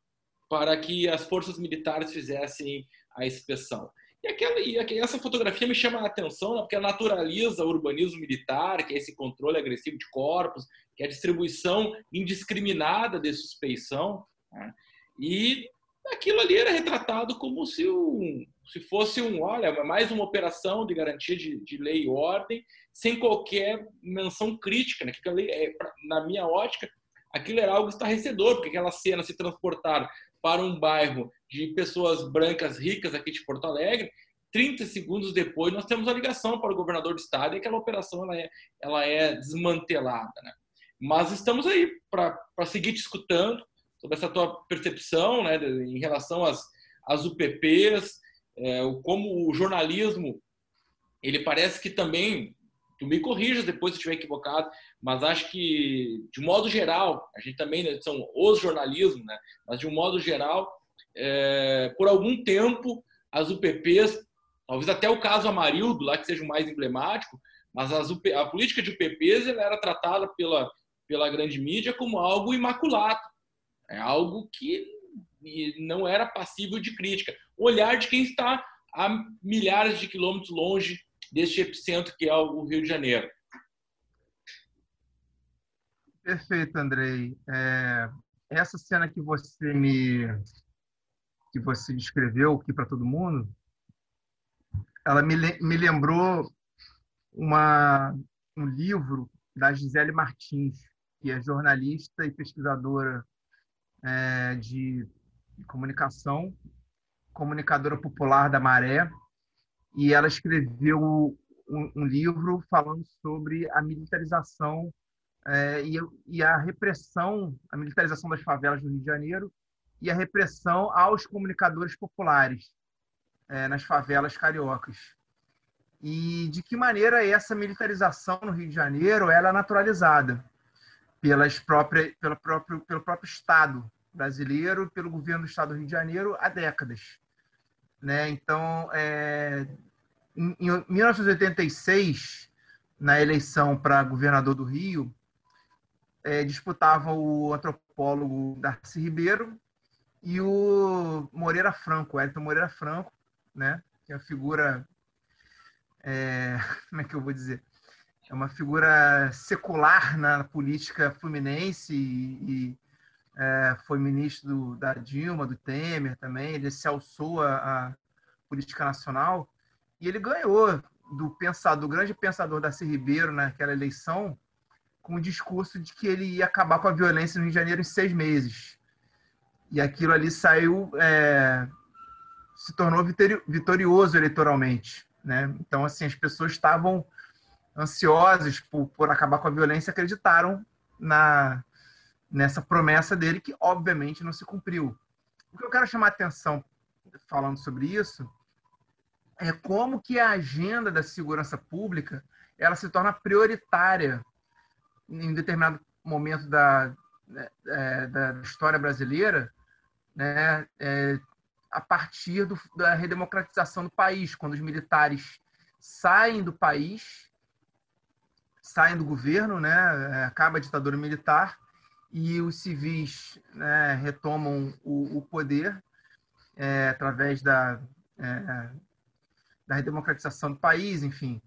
B: para que as forças militares fizessem a inspeção. E, aquela, e essa fotografia me chama a atenção, né, porque ela naturaliza o urbanismo militar, que é esse controle agressivo de corpos, que é a distribuição indiscriminada de suspeição. Né? E aquilo ali era retratado como se, um, se fosse um, olha, mais uma operação de garantia de, de lei e ordem, sem qualquer menção crítica. Né? É, na minha ótica, aquilo era algo estarrecedor, porque aquela cena se transportar para um bairro de pessoas brancas ricas aqui de Porto Alegre, 30 segundos depois nós temos a ligação para o governador do estado e aquela operação ela é, ela é desmantelada. Né? Mas estamos aí para seguir discutindo sobre essa tua percepção né, em relação às, às UPPs, é, como o jornalismo, ele parece que também tu me corrija depois se estiver equivocado, mas acho que, de modo geral, a gente também né, são os jornalismos, né? mas de um modo geral, é, por algum tempo, as UPPs, talvez até o caso Amarildo, lá que seja o mais emblemático, mas as a política de UPPs ela era tratada pela, pela grande mídia como algo imaculado, é algo que não era passível de crítica. O olhar de quem está a milhares de quilômetros longe deste epicentro que é o Rio de Janeiro.
E: Perfeito, Andrei. É, essa cena que você me que você descreveu aqui para todo mundo, ela me, me lembrou uma, um livro da Gisele Martins, que é jornalista e pesquisadora é, de comunicação, comunicadora popular da Maré, e ela escreveu um, um livro falando sobre a militarização é, e, e, a repressão, a militarização das favelas do Rio de Janeiro e a repressão aos comunicadores populares é, nas favelas cariocas. E de que maneira essa militarização no Rio de Janeiro ela é naturalizada pelas próprias, pelo, próprio, pelo próprio Estado brasileiro, pelo governo do Estado do Rio de Janeiro há décadas. Né? Então, é, em, em 1986, na eleição para governador do Rio, é, disputavam o antropólogo Darcy Ribeiro e o Moreira Franco, Elton Moreira Franco, né? que é a figura, é, como é que eu vou dizer? É uma figura secular na política fluminense e, e é, foi ministro do, da Dilma, do Temer também, ele se alçou a política nacional e ele ganhou do pensador, do grande pensador Darcy Ribeiro naquela eleição, com o discurso de que ele ia acabar com a violência no Rio de Janeiro em seis meses. E aquilo ali saiu, é, se tornou vitorioso eleitoralmente. Né? Então, assim, as pessoas estavam ansiosas por, por acabar com a violência, acreditaram na, nessa promessa dele que obviamente não se cumpriu. o que eu quero chamar a atenção falando sobre isso é como que a agenda da segurança pública ela se torna prioritária em determinado momento da, né, é, da história brasileira, né, é, a partir do, da redemocratização do país, quando os militares saem do país, saem do governo, né, é, acaba a ditadura militar e os civis né, retomam o, o poder é, através da, é, da redemocratização do país, enfim.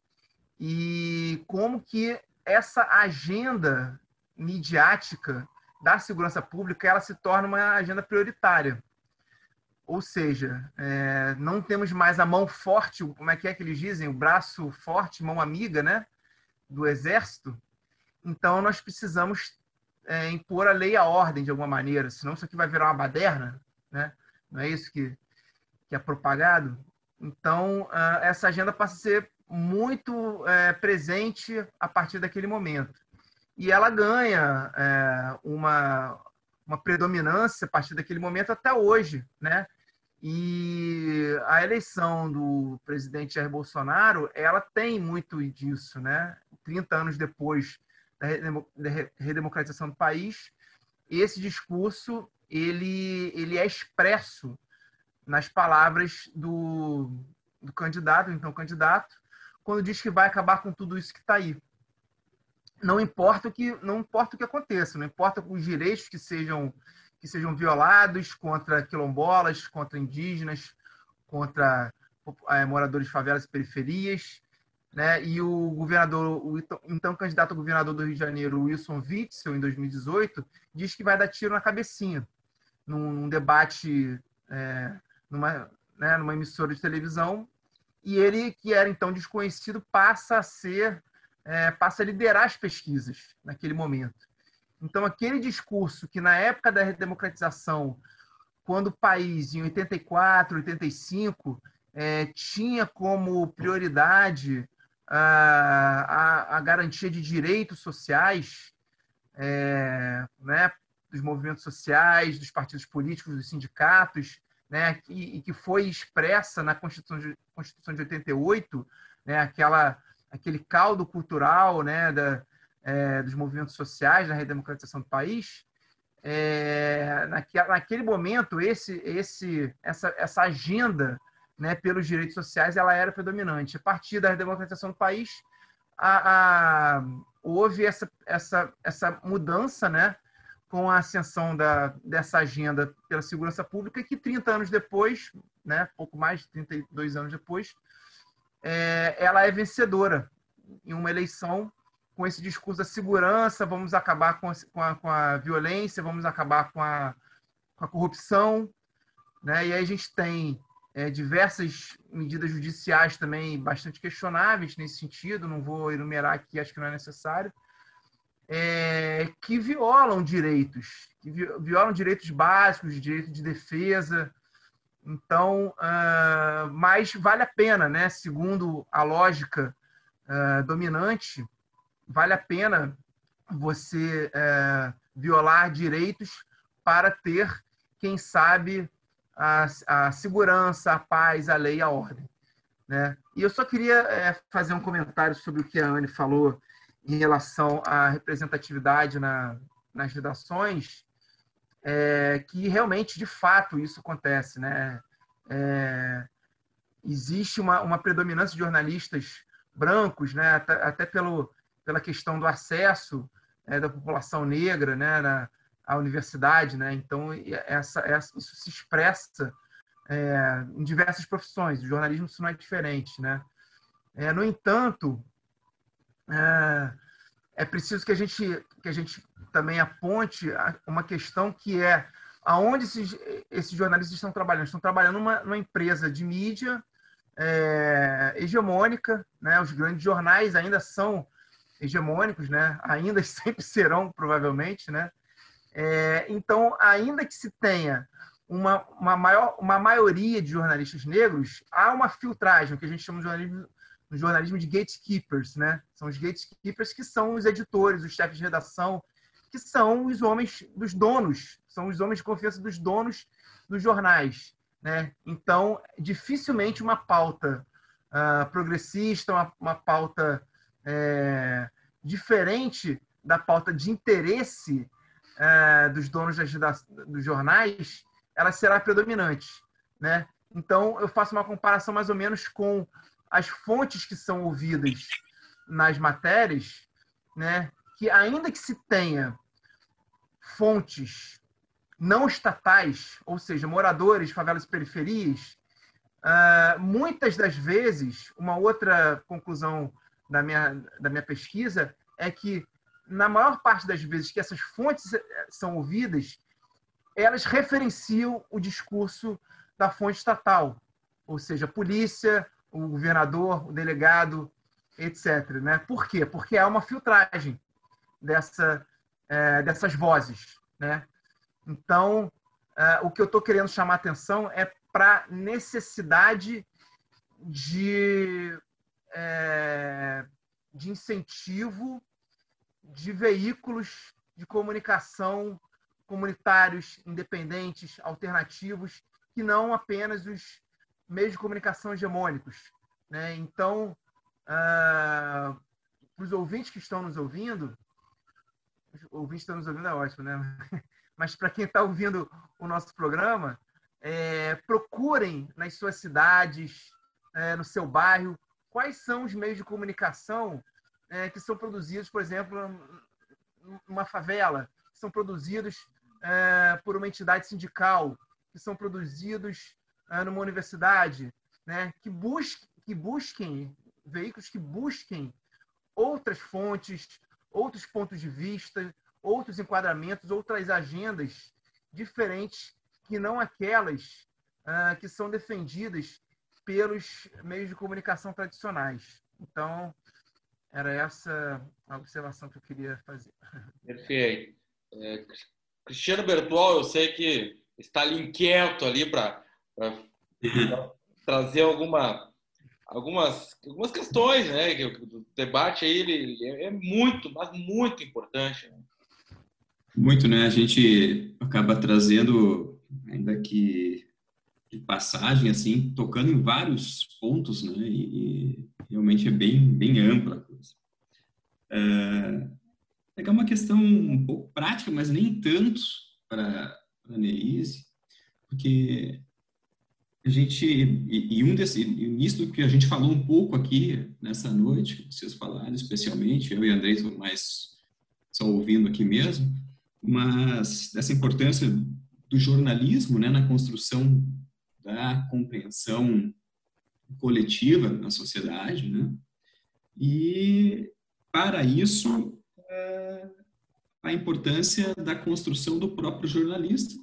E: E como que essa agenda midiática da segurança pública ela se torna uma agenda prioritária. Ou seja, é, não temos mais a mão forte, como é que é que eles dizem? O braço forte, mão amiga, né? Do exército. Então, nós precisamos é, impor a lei e a ordem de alguma maneira, senão isso aqui vai virar uma baderna, né? Não é isso que, que é propagado? Então, essa agenda passa a ser muito é, presente a partir daquele momento. E ela ganha é, uma, uma predominância a partir daquele momento até hoje, né? E a eleição do presidente Jair Bolsonaro, ela tem muito disso, né? 30 anos depois da redemocratização do país, esse discurso ele, ele é expresso nas palavras do, do candidato, então candidato, quando diz que vai acabar com tudo isso que está aí. Não importa o que não importa o que aconteça, não importa os direitos que sejam que sejam violados contra quilombolas, contra indígenas, contra é, moradores de favelas e periferias, né? E o governador, o então candidato a governador do Rio de Janeiro, Wilson Witzel, em 2018, diz que vai dar tiro na cabecinha num, num debate é, numa, né, numa emissora de televisão e ele, que era então desconhecido, passa a ser, é, passa a liderar as pesquisas naquele momento. Então, aquele discurso que na época da redemocratização, quando o país, em 84, 85, é, tinha como prioridade a, a, garantia de direitos sociais, é, né, dos movimentos sociais, dos partidos políticos, dos sindicatos, né, e, e que foi expressa na Constituição de, Constituição de 88, né, aquela, aquele caldo cultural né, da, é, dos movimentos sociais, da redemocratização do país, é, naquele, naquele momento, esse, esse, essa, essa agenda né, pelos direitos sociais ela era predominante. A partir da redemocratização do país, a, a, houve essa, essa, essa mudança né, com a ascensão da, dessa agenda pela segurança pública, que 30 anos depois, né, pouco mais de 32 anos depois, é, ela é vencedora em uma eleição com esse discurso da segurança, vamos acabar com a, com a, com a violência, vamos acabar com a, com a corrupção. Né? E aí a gente tem é, diversas medidas judiciais também bastante questionáveis nesse sentido, não vou enumerar aqui, acho que não é necessário, é, que violam direitos, que violam direitos básicos, direito de defesa. Então, uh, mas vale a pena, né? Segundo a lógica uh, dominante, vale a pena você uh, violar direitos para ter, quem sabe, a, a, segurança, a paz, a lei, a ordem. Né? E eu só queria é, fazer um comentário sobre o que a Anne falou em relação à representatividade na, nas redações, é, que realmente, de fato, isso acontece. Né? É, existe uma, uma predominância de jornalistas brancos, né? até, até pelo, pela questão do acesso é, da população negra né? Na, à universidade. Né? Então, essa, essa, isso se expressa é, em diversas profissões. O jornalismo isso não é diferente. Né? É, no entanto, é, é preciso que a gente que a gente também aponte uma questão que é aonde esses, esses jornalistas estão trabalhando. Estão trabalhando numa, numa empresa de mídia é, hegemônica, né? Os grandes jornais ainda são hegemônicos, né? Ainda sempre serão, provavelmente, né? É, então, ainda que se tenha uma, uma, maior, uma maioria de jornalistas negros, há uma filtragem, que a gente chama de jornalismo no jornalismo de gatekeepers, né? São os gatekeepers que são os editores, os chefes de redação, que são os homens dos donos, são os homens de confiança dos donos dos jornais. Né? Então, dificilmente uma pauta uh, progressista, uma, uma pauta é, diferente da pauta de interesse é, dos donos das, dos jornais, ela será predominante. Né? Então, eu faço uma comparação mais ou menos com as fontes que são ouvidas nas matérias, né? que ainda que se tenha fontes não estatais, ou seja, moradores favelas periferias, uh, muitas das vezes, uma outra conclusão da minha, da minha pesquisa é que, na maior parte das vezes que essas fontes eh, são ouvidas, elas referenciam o discurso da fonte estatal, ou seja, a polícia, o governador, o delegado, etc. Né? Por quê? Porque há uma filtragem dessa, é, dessas vozes. Né? Então, é, o que eu estou querendo chamar atenção é para necessidade de, é, de incentivo de veículos de comunicação comunitários, independentes, alternativos, que não apenas os meios de comunicação hegemônicos. Né? Então, uh, para os ouvintes que estão nos ouvindo, ouvintes que estão nos ouvindo é ótimo, né? Mas para quem está ouvindo o nosso programa, é, procurem nas suas cidades, é, no seu bairro, quais são os meios de comunicação é, que são produzidos, por exemplo, numa favela, que são produzidos é, por uma entidade sindical, que são produzidos é, numa universidade, né? que, busque, que busquem, veículos que busquem outras fontes, outros pontos de vista, outros enquadramentos, outras agendas diferentes que não aquelas uh, que são defendidas pelos meios de comunicação tradicionais. Então, era essa a observação que eu queria fazer.
B: Perfeito. É, Cristiano Bertual, eu sei que está ali inquieto ali para trazer alguma, algumas, algumas questões, né? Que o debate aí ele, é muito, mas muito importante. Né?
C: Muito, né? A gente acaba trazendo, ainda que de passagem, assim, tocando em vários pontos, né? E, e realmente é bem, bem ampla a coisa. É, pegar uma questão um pouco prática, mas nem tanto para a Nelise, porque a gente, e, e um desse, nisso que a gente falou um pouco aqui nessa noite, vocês falaram especialmente, eu e André estão mais só ouvindo aqui mesmo, mas dessa importância do jornalismo né, na construção da compreensão coletiva na sociedade, né? E para isso é, a importância da construção do próprio jornalista,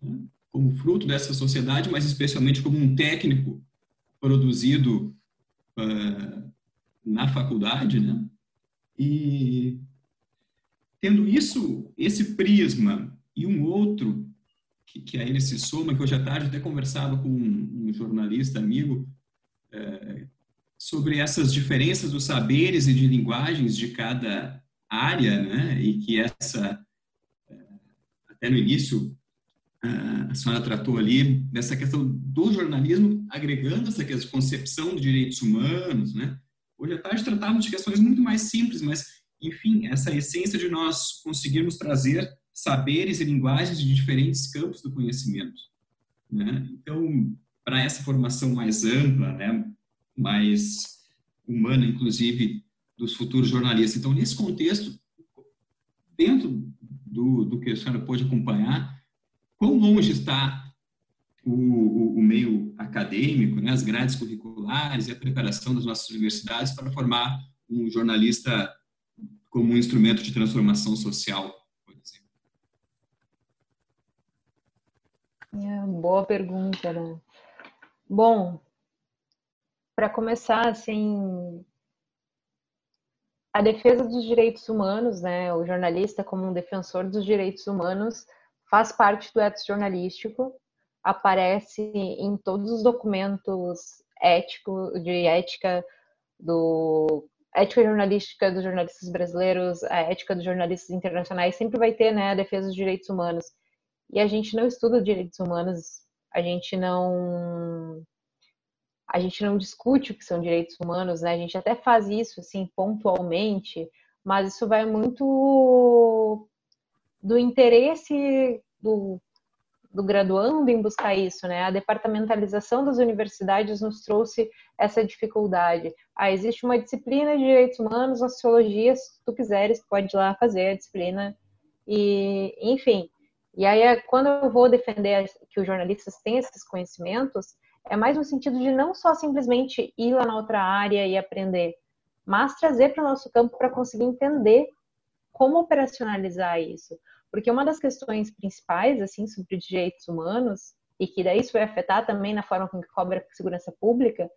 C: né? como fruto dessa sociedade, mas especialmente como um técnico produzido uh, na faculdade, né? E Tendo isso, esse prisma e um outro, que, que a ele se soma, que hoje à tarde até conversava com um, um jornalista amigo é, sobre essas diferenças dos saberes e de linguagens de cada área, né? E que essa, é, até no início, a senhora tratou ali dessa questão do jornalismo, agregando essa concepção de direitos humanos, né? Hoje à tarde tratávamos de questões muito mais simples, mas enfim, essa essência de nós conseguirmos trazer saberes e linguagens de diferentes campos do conhecimento. Né? Então, para essa formação mais ampla, né, mais humana, inclusive, dos futuros jornalistas. Então, nesse contexto, dentro do, do que a senhora pôde acompanhar, quão longe está o, o, o, meio acadêmico, né, as grades curriculares e a preparação das nossas universidades para formar um jornalista como um instrumento de transformação social, por exemplo?
D: É, boa pergunta, né? Bom, para começar, assim, a defesa dos direitos humanos, né, o jornalista como um defensor dos direitos humanos faz parte do ethos jornalístico, aparece em todos os documentos éticos de ética do ética jornalística dos jornalistas brasileiros, a ética dos jornalistas internacionais sempre vai ter, né, a defesa dos direitos humanos. E a gente não estuda direitos humanos, a gente não a gente não discute o que são direitos humanos, né? A gente até faz isso assim pontualmente, mas isso vai muito do interesse do, do graduando em buscar isso, né? A departamentalização das universidades nos trouxe essa dificuldade. Ah, existe uma disciplina de direitos humanos, sociologia, se tu quiseres, pode ir lá fazer a disciplina. E, enfim, e aí é quando eu vou defender que os jornalistas têm esses conhecimentos, é mais no sentido de não só simplesmente ir lá na outra área e aprender, mas trazer para o nosso campo para conseguir entender como operacionalizar isso. Porque uma das questões principais, assim, sobre direitos humanos, e que daí isso vai afetar também na forma como cobra a segurança pública,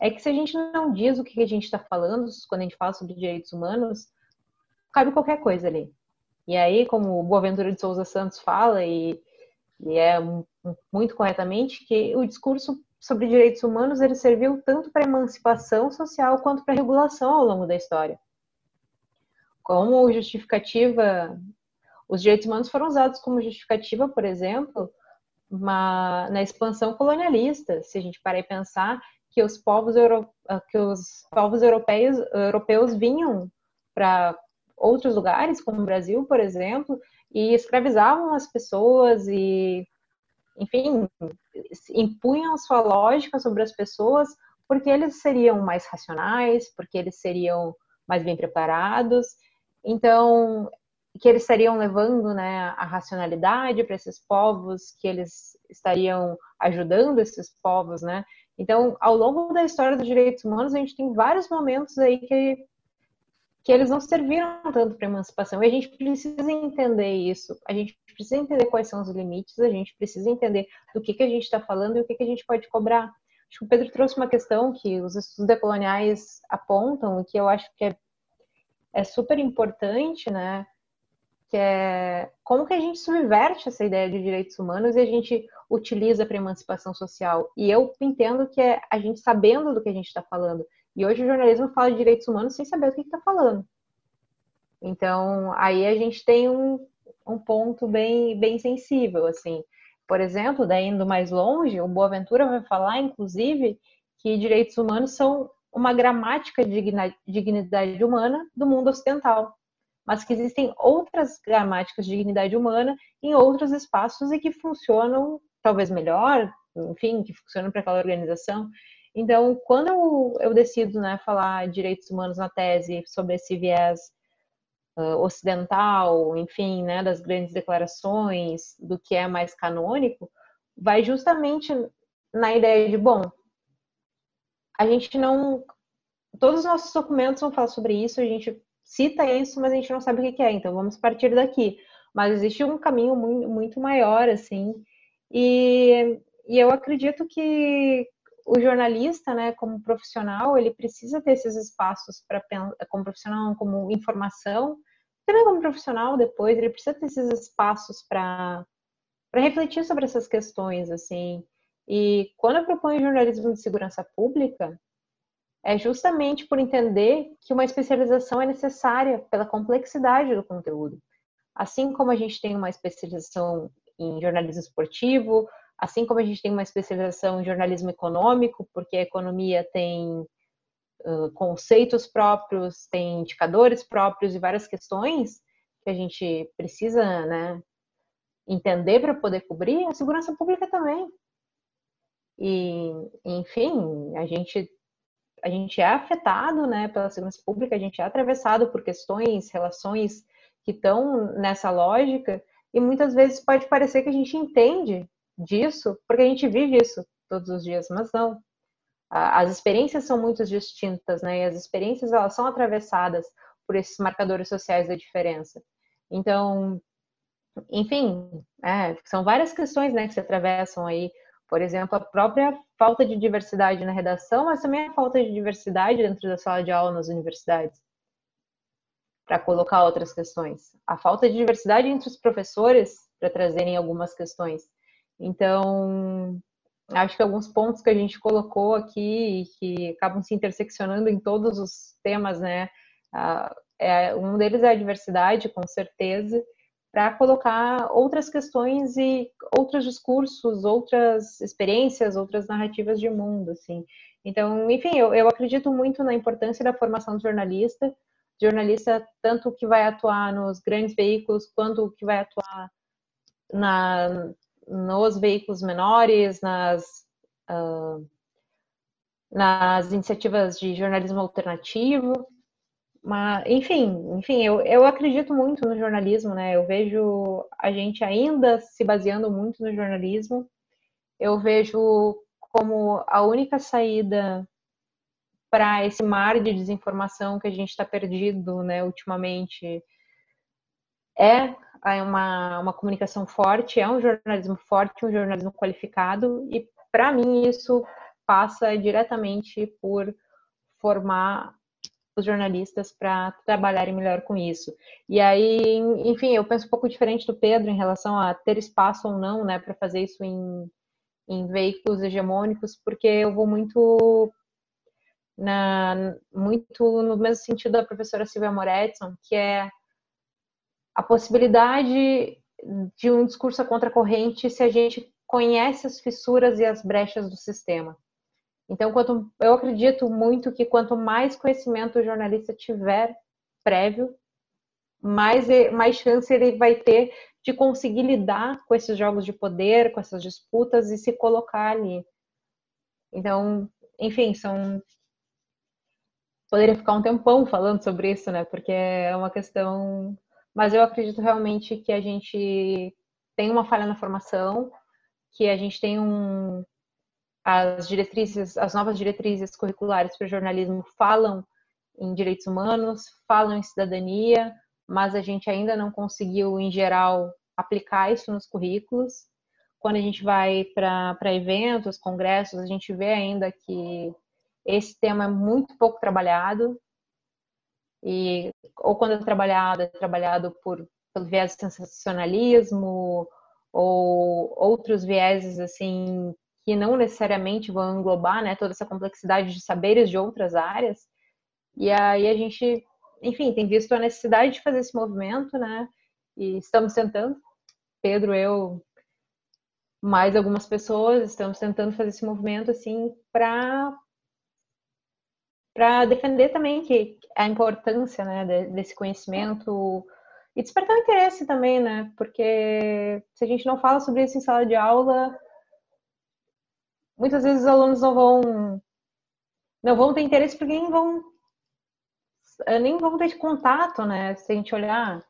D: é que se a gente não diz o que a gente está falando quando a gente fala sobre direitos humanos, cabe qualquer coisa ali. E aí, como o Boaventura de Souza Santos fala, e, e é muito corretamente, que o discurso sobre direitos humanos ele serviu tanto para emancipação social quanto para regulação ao longo da história. Como justificativa, os direitos humanos foram usados como justificativa, por exemplo, uma, na expansão colonialista. Se a gente parar e pensar que os povos, euro, que os povos europeus, europeus vinham para outros lugares, como o Brasil, por exemplo, e escravizavam as pessoas e enfim, impunham sua lógica sobre as pessoas porque eles seriam mais racionais, porque eles seriam mais bem preparados. Então, que eles estariam levando né, a racionalidade para esses povos, que eles estariam ajudando esses povos, né? Então, ao longo da história dos direitos humanos, a gente tem vários momentos aí que que eles não serviram tanto para emancipação. E a gente precisa entender isso. A gente precisa entender quais são os limites, a gente precisa entender do que, que a gente está falando e o que, que a gente pode cobrar. Acho que o Pedro trouxe uma questão que os estudos decoloniais apontam e que eu acho que é, é super importante, né? Que é como que a gente subverte essa ideia de direitos humanos e a gente utiliza para emancipação social. E eu entendo que é a gente sabendo do que a gente está falando e hoje o jornalismo fala de direitos humanos sem saber o que está falando. Então, aí a gente tem um, um ponto bem, bem sensível, assim. Por exemplo, daí indo mais longe, o Boaventura vai falar, inclusive, que direitos humanos são uma gramática de dignidade humana do mundo ocidental, mas que existem outras gramáticas de dignidade humana em outros espaços e que funcionam talvez melhor, enfim, que funcionam para aquela organização. Então, quando eu, eu decido né, falar direitos humanos na tese sobre esse viés uh, ocidental, enfim, né, das grandes declarações, do que é mais canônico, vai justamente na ideia de, bom, a gente não. Todos os nossos documentos vão falar sobre isso, a gente cita isso, mas a gente não sabe o que é, então vamos partir daqui. Mas existe um caminho muito, muito maior, assim, e, e eu acredito que o jornalista, né, como profissional, ele precisa ter esses espaços para como profissional, como informação, também como profissional depois, ele precisa ter esses espaços para para refletir sobre essas questões, assim. E quando eu proponho jornalismo de segurança pública, é justamente por entender que uma especialização é necessária pela complexidade do conteúdo. Assim como a gente tem uma especialização em jornalismo esportivo, Assim como a gente tem uma especialização em jornalismo econômico, porque a economia tem uh, conceitos próprios, tem indicadores próprios e várias questões que a gente precisa né, entender para poder cobrir, a segurança pública também. E, enfim, a gente a gente é afetado né, pela segurança pública, a gente é atravessado por questões, relações que estão nessa lógica, e muitas vezes pode parecer que a gente entende disso, porque a gente vive isso todos os dias, mas não. As experiências são muito distintas, né? E as experiências elas são atravessadas por esses marcadores sociais da diferença. Então, enfim, é, são várias questões, né, que se atravessam aí. Por exemplo, a própria falta de diversidade na redação, mas também a falta de diversidade dentro da sala de aula nas universidades. Para colocar outras questões. A falta de diversidade entre os professores para trazerem algumas questões. Então, acho que alguns pontos que a gente colocou aqui que acabam se interseccionando em todos os temas, né? Uh, é, um deles é a diversidade, com certeza, para colocar outras questões e outros discursos, outras experiências, outras narrativas de mundo, assim. Então, enfim, eu, eu acredito muito na importância da formação do jornalista, jornalista tanto que vai atuar nos grandes veículos quanto que vai atuar na, nos veículos menores, nas, uh, nas iniciativas de jornalismo alternativo. Mas, enfim, enfim, eu, eu acredito muito no jornalismo, né? Eu vejo a gente ainda se baseando muito no jornalismo. Eu vejo como a única saída para esse mar de desinformação que a gente está perdido, né, ultimamente, é uma, uma comunicação forte, é um jornalismo forte, um jornalismo qualificado, e para mim isso passa diretamente por formar os jornalistas para trabalharem melhor com isso. E aí, enfim, eu penso um pouco diferente do Pedro em relação a ter espaço ou não, né, para fazer isso em, em veículos hegemônicos, porque eu vou muito na, muito no mesmo sentido da professora Silvia Moretson, que é a possibilidade de um discurso contra corrente se a gente conhece as fissuras e as brechas do sistema. Então, quanto, eu acredito muito que quanto mais conhecimento o jornalista tiver prévio, mais, mais chance ele vai ter de conseguir lidar com esses jogos de poder, com essas disputas e se colocar ali. Então, enfim, são. Poderia ficar um tempão falando sobre isso, né? Porque é uma questão. Mas eu acredito realmente que a gente tem uma falha na formação, que a gente tem um, as diretrizes, as novas diretrizes curriculares para o jornalismo falam em direitos humanos, falam em cidadania, mas a gente ainda não conseguiu, em geral, aplicar isso nos currículos. Quando a gente vai para eventos, congressos, a gente vê ainda que esse tema é muito pouco trabalhado. E, ou quando é trabalhado, é trabalhado por, pelo viés de sensacionalismo, ou outros vieses assim que não necessariamente vão englobar né, toda essa complexidade de saberes de outras áreas. E aí a gente, enfim, tem visto a necessidade de fazer esse movimento, né? E estamos tentando, Pedro, eu, mais algumas pessoas, estamos tentando fazer esse movimento assim para para defender também que a importância né, desse conhecimento e despertar o interesse também, né? Porque se a gente não fala sobre isso em sala de aula, muitas vezes os alunos não vão não vão ter interesse porque nem vão nem vão ter contato, né? Se a gente olhar,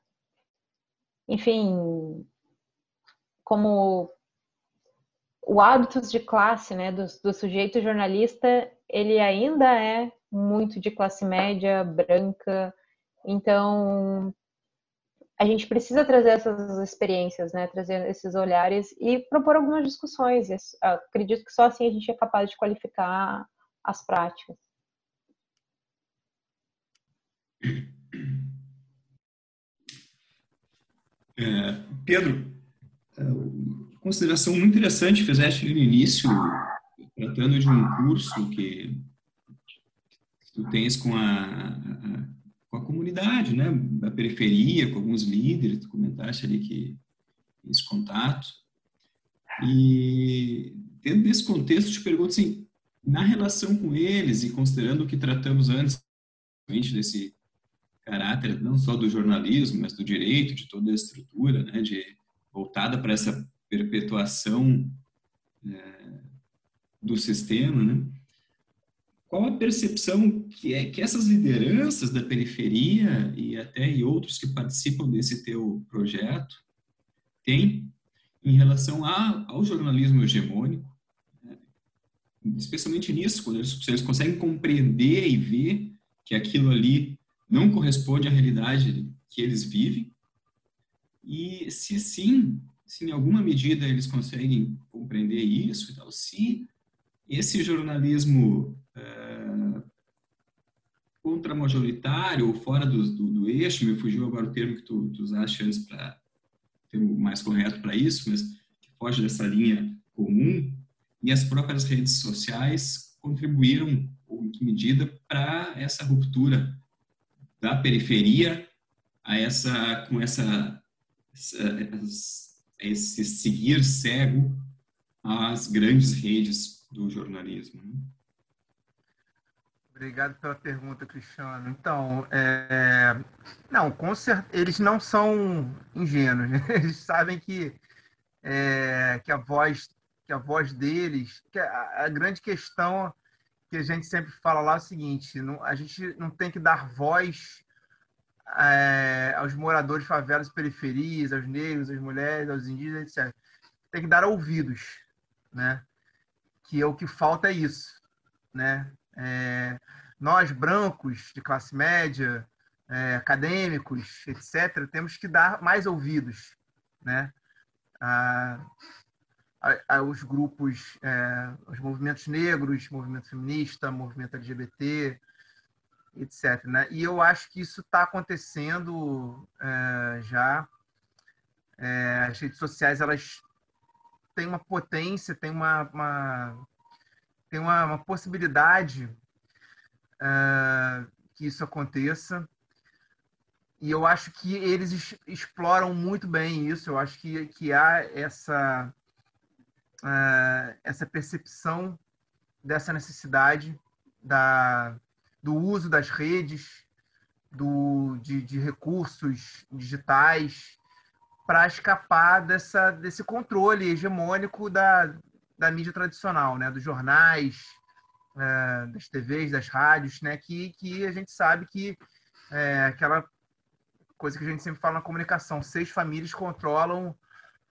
D: enfim, como o hábitos de classe, né, do, do sujeito jornalista, ele ainda é muito de classe média, branca. Então, a gente precisa trazer essas experiências, né? Trazer esses olhares e propor algumas discussões. acredito que só assim a gente é capaz de qualificar as práticas.
C: É, Pedro, é, consideração muito interessante fizeste no início, tratando de um curso que tu tens com a, a com a comunidade, né, da periferia, com alguns líderes, tu comentaste ali que esse contato. E dentro desse contexto, te pergunto assim, na relação com eles e considerando o que tratamos antes, desse caráter não só do jornalismo, mas do direito, de toda a estrutura, né, de voltada para essa perpetuação é, do sistema, né? Qual a percepção que, é, que essas lideranças da periferia e até e outros que participam desse teu projeto têm em relação a, ao jornalismo hegemônico, né? especialmente nisso, quando eles, eles conseguem compreender e ver que aquilo ali não corresponde à realidade que eles vivem, e se sim, se em alguma medida eles conseguem compreender isso e tal, se esse jornalismo contra-majoritário ou fora do, do, do, eixo, me fugiu agora o termo que tu, tu usaste antes para ter o mais correto para isso, mas que foge dessa linha comum, e as próprias redes sociais contribuíram, ou em que medida, para essa ruptura da periferia a essa, com essa, essa, esse seguir cego às grandes redes do jornalismo. Né?
E: Obrigado pela pergunta, Cristiano. Então, é... não, com cer... eles não são ingênuos, né? eles sabem que, é... que a voz que a voz deles, que a, a, grande questão que a gente sempre fala lá é o seguinte: não, a gente não tem que dar voz é, aos moradores de favelas periferias, aos negros, às mulheres, aos indígenas, etc. Tem que dar ouvidos, né? Que é o que falta é isso, né? É, nós brancos de classe média, é, acadêmicos, etc., temos que dar mais ouvidos, né? Ah, aos grupos, é, os movimentos negros, movimento feminista, movimento LGBT, etc. Né? E eu acho que isso está acontecendo é, já. É, as redes sociais elas têm uma potência, têm uma, uma tem uma, uma possibilidade é, que isso aconteça. E eu acho que eles exploram muito bem isso. Eu acho que, que há essa uh, essa percepção dessa necessidade da, do uso das redes, do, de, de recursos digitais, para escapar dessa, desse controle hegemônico da, da mídia tradicional, né? dos jornais, uh, das TVs, das rádios, né? que, que a gente sabe que é aquela coisa que a gente sempre fala na comunicação, seis famílias controlam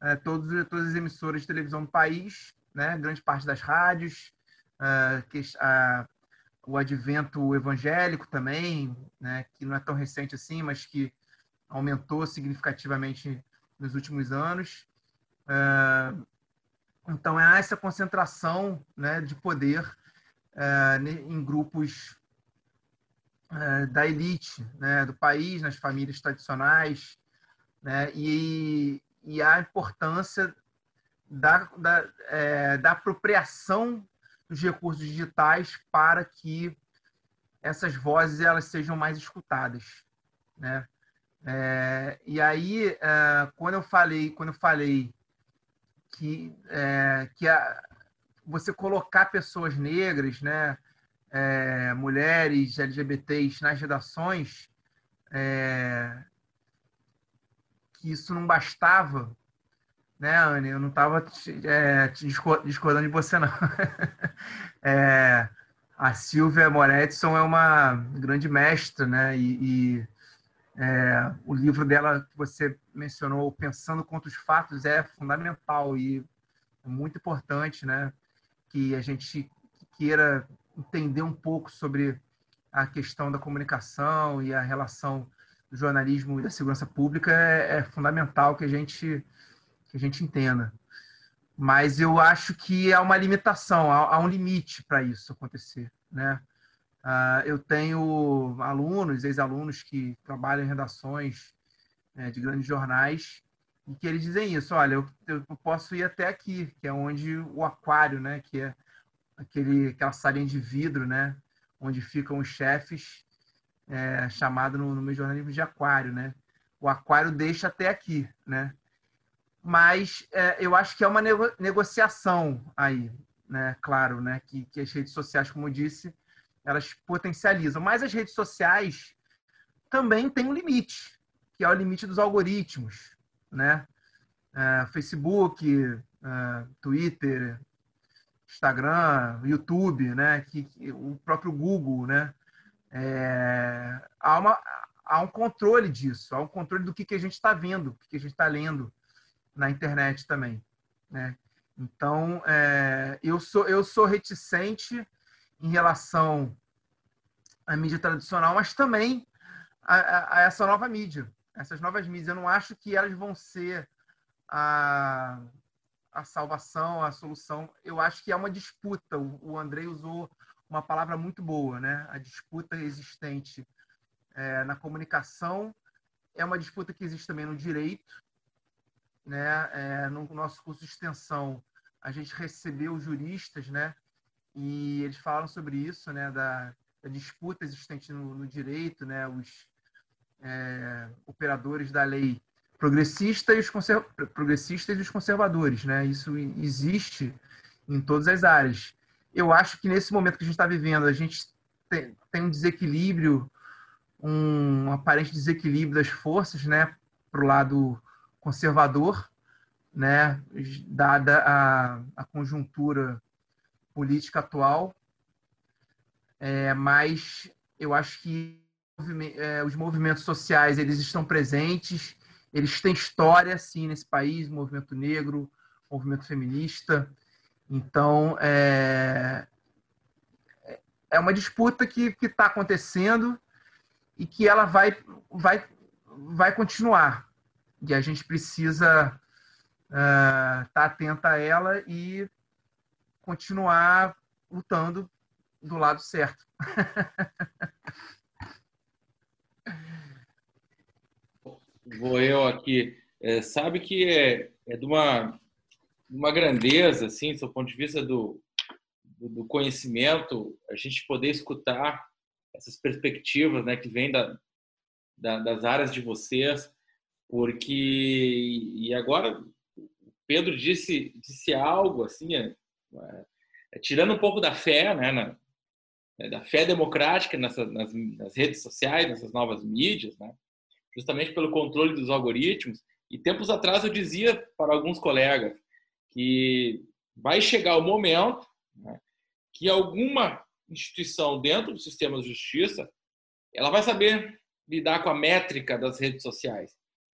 E: é, todos, todas as emissoras de televisão do país, né, grande parte das rádios, é, que, a, o advento evangélico também, né, que não é tão recente assim, mas que aumentou significativamente nos últimos anos. É, então, há essa concentração né, de poder é, em grupos é, da elite né, do país, nas famílias tradicionais, né, e, e a importância da, da, é, da apropriação dos recursos digitais para que essas vozes elas sejam mais escutadas, né? É, e aí é, quando eu falei quando eu falei que é, que a, você colocar pessoas negras, né, é, mulheres LGBTs nas redações, é, que isso não bastava, né, Anne? Eu não estava é, discordando de você, não. é, a Silvia Moretson é uma grande mestra, né? E, e é, o livro dela que você mencionou, Pensando contra os Fatos, é fundamental e é muito importante, né? Que a gente queira entender um pouco sobre a questão da comunicação e a relação do jornalismo e da segurança pública é, é fundamental que a gente que a gente entenda. Mas eu acho que há uma limitação, há, há um limite para isso acontecer, né? Uh, eu tenho alunos, ex-alunos que trabalham em redações né, de grandes jornais e que eles dizem isso. Olha, eu, eu, posso ir até aqui, que é onde o aquário, né? Que é aquele, aquela salinha de vidro, né? Onde ficam os chefes é, chamado no, no meu jornalismo de aquário, né? O aquário deixa até aqui, né? Mas é, eu acho que é uma nego negociação aí, né? Claro, né? Que, que as redes sociais, como eu disse, elas potencializam. Mas as redes sociais também têm um limite, que é o limite dos algoritmos, né? É, Facebook, é, Twitter, Instagram, YouTube, né? Que, que, o próprio Google, né? é, há, uma, há um controle disso, há um controle do que, que a gente está vendo, do que, que a gente está lendo na internet também. Né? Então, é, eu, sou, eu sou reticente em relação à mídia tradicional, mas também a, a, a, essa nova mídia. Essas novas mídias, eu não acho que elas vão ser a, a salvação, a solução. Eu acho que é uma disputa. O, o Andrei usou uma palavra muito boa, né? A disputa existente é, na comunicação é uma disputa que existe também no direito, né? É, no nosso curso de extensão a gente recebeu juristas, né? E eles falam sobre isso, né? Da disputa existente no, no, direito, né? Os é, operadores da lei progressista e os progressistas e os conservadores, né? Isso existe em todas as áreas. Eu acho que nesse momento que a gente está vivendo, a gente tem, tem um desequilíbrio, um aparente desequilíbrio das forças, né? Para o lado conservador, né, dada a, a conjuntura política atual, é, mas eu acho que é, os movimentos sociais eles estão presentes, eles têm história sim nesse país, movimento negro, movimento feminista, então é, é uma disputa que está acontecendo e que ela vai, vai, vai continuar. E a gente precisa estar uh, tá atenta a ela e continuar lutando do lado certo.
B: Vou eu aqui. É, sabe que é, é de uma, uma grandeza, assim, do ponto de vista do, do, conhecimento, a gente poder escutar essas perspectivas né, que vêm da, da, das áreas de vocês, porque. E agora, Pedro disse, disse algo assim, é, é, tirando um pouco da fé, né, na, é, da fé democrática nessa, nas, nas, redes sociais, nessas novas mídias, né, justamente pelo controle dos algoritmos. E tempos atrás eu dizia para alguns colegas que vai chegar o momento né, que alguma instituição dentro do sistema de justiça ela vai saber lidar com a métrica das redes sociais.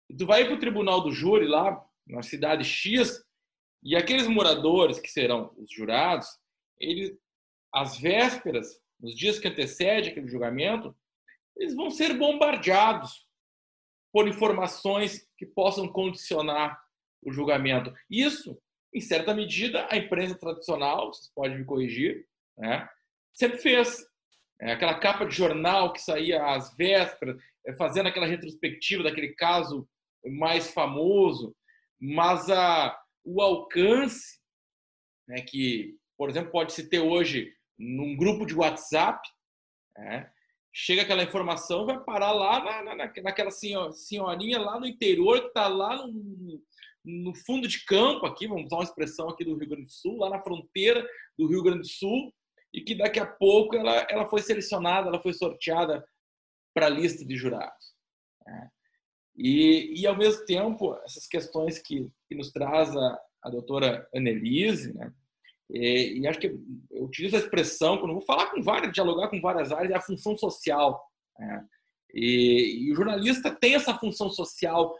B: E tu vai para o tribunal do júri lá, na cidade X, e aqueles moradores que serão os jurados, eles, às vésperas, nos dias que antecedem aquele julgamento, eles vão ser bombardeados por informações que possam condicionar o julgamento. Isso, em certa medida, a imprensa tradicional, vocês podem me corrigir, né, sempre fez. É, aquela capa de jornal que saía às vésperas, é, fazendo aquela retrospectiva daquele caso mais famoso, mas a, o alcance né, que, por exemplo, pode se ter hoje num grupo de WhatsApp, né, chega aquela informação, vai parar lá na, na, naquela senhorinha lá no interior que está lá no, no, fundo de campo aqui, vamos usar uma expressão aqui do Rio Grande do Sul, lá na fronteira do Rio Grande do Sul, e que daqui a pouco ela, ela foi selecionada, ela foi sorteada para a lista de jurados. Né? E, e, ao mesmo tempo, essas questões que, que nos traz a, a doutora Annelise, né? E, e, acho que eu utilizo a expressão, quando vou falar com várias, dialogar com várias áreas, é a função social. Né? E, e, o jornalista tem essa função social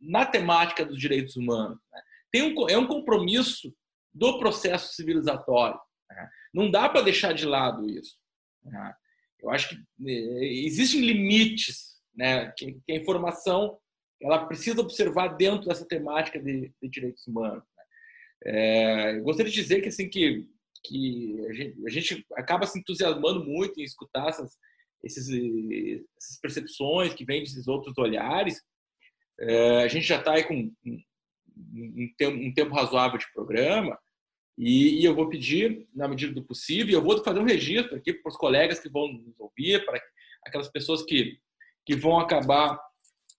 B: na temática dos direitos humanos. Né? Tem um, é um compromisso do processo civilizatório. Né? Não dá para deixar de lado isso. Né? Eu acho que é, existem limites né? Que, que, a informação ela precisa observar dentro dessa temática de, de direitos humanos. É, eu gostaria de dizer que assim que que a gente, a gente, acaba se entusiasmando muito em escutar essas, esses, essas percepções que vêm desses outros olhares. É, a gente já está aí com um, um, tempo, um, tempo, razoável de programa e, e, eu vou pedir, na medida do possível, eu vou fazer um registro aqui para os colegas que vão nos ouvir, para aquelas pessoas que que vão acabar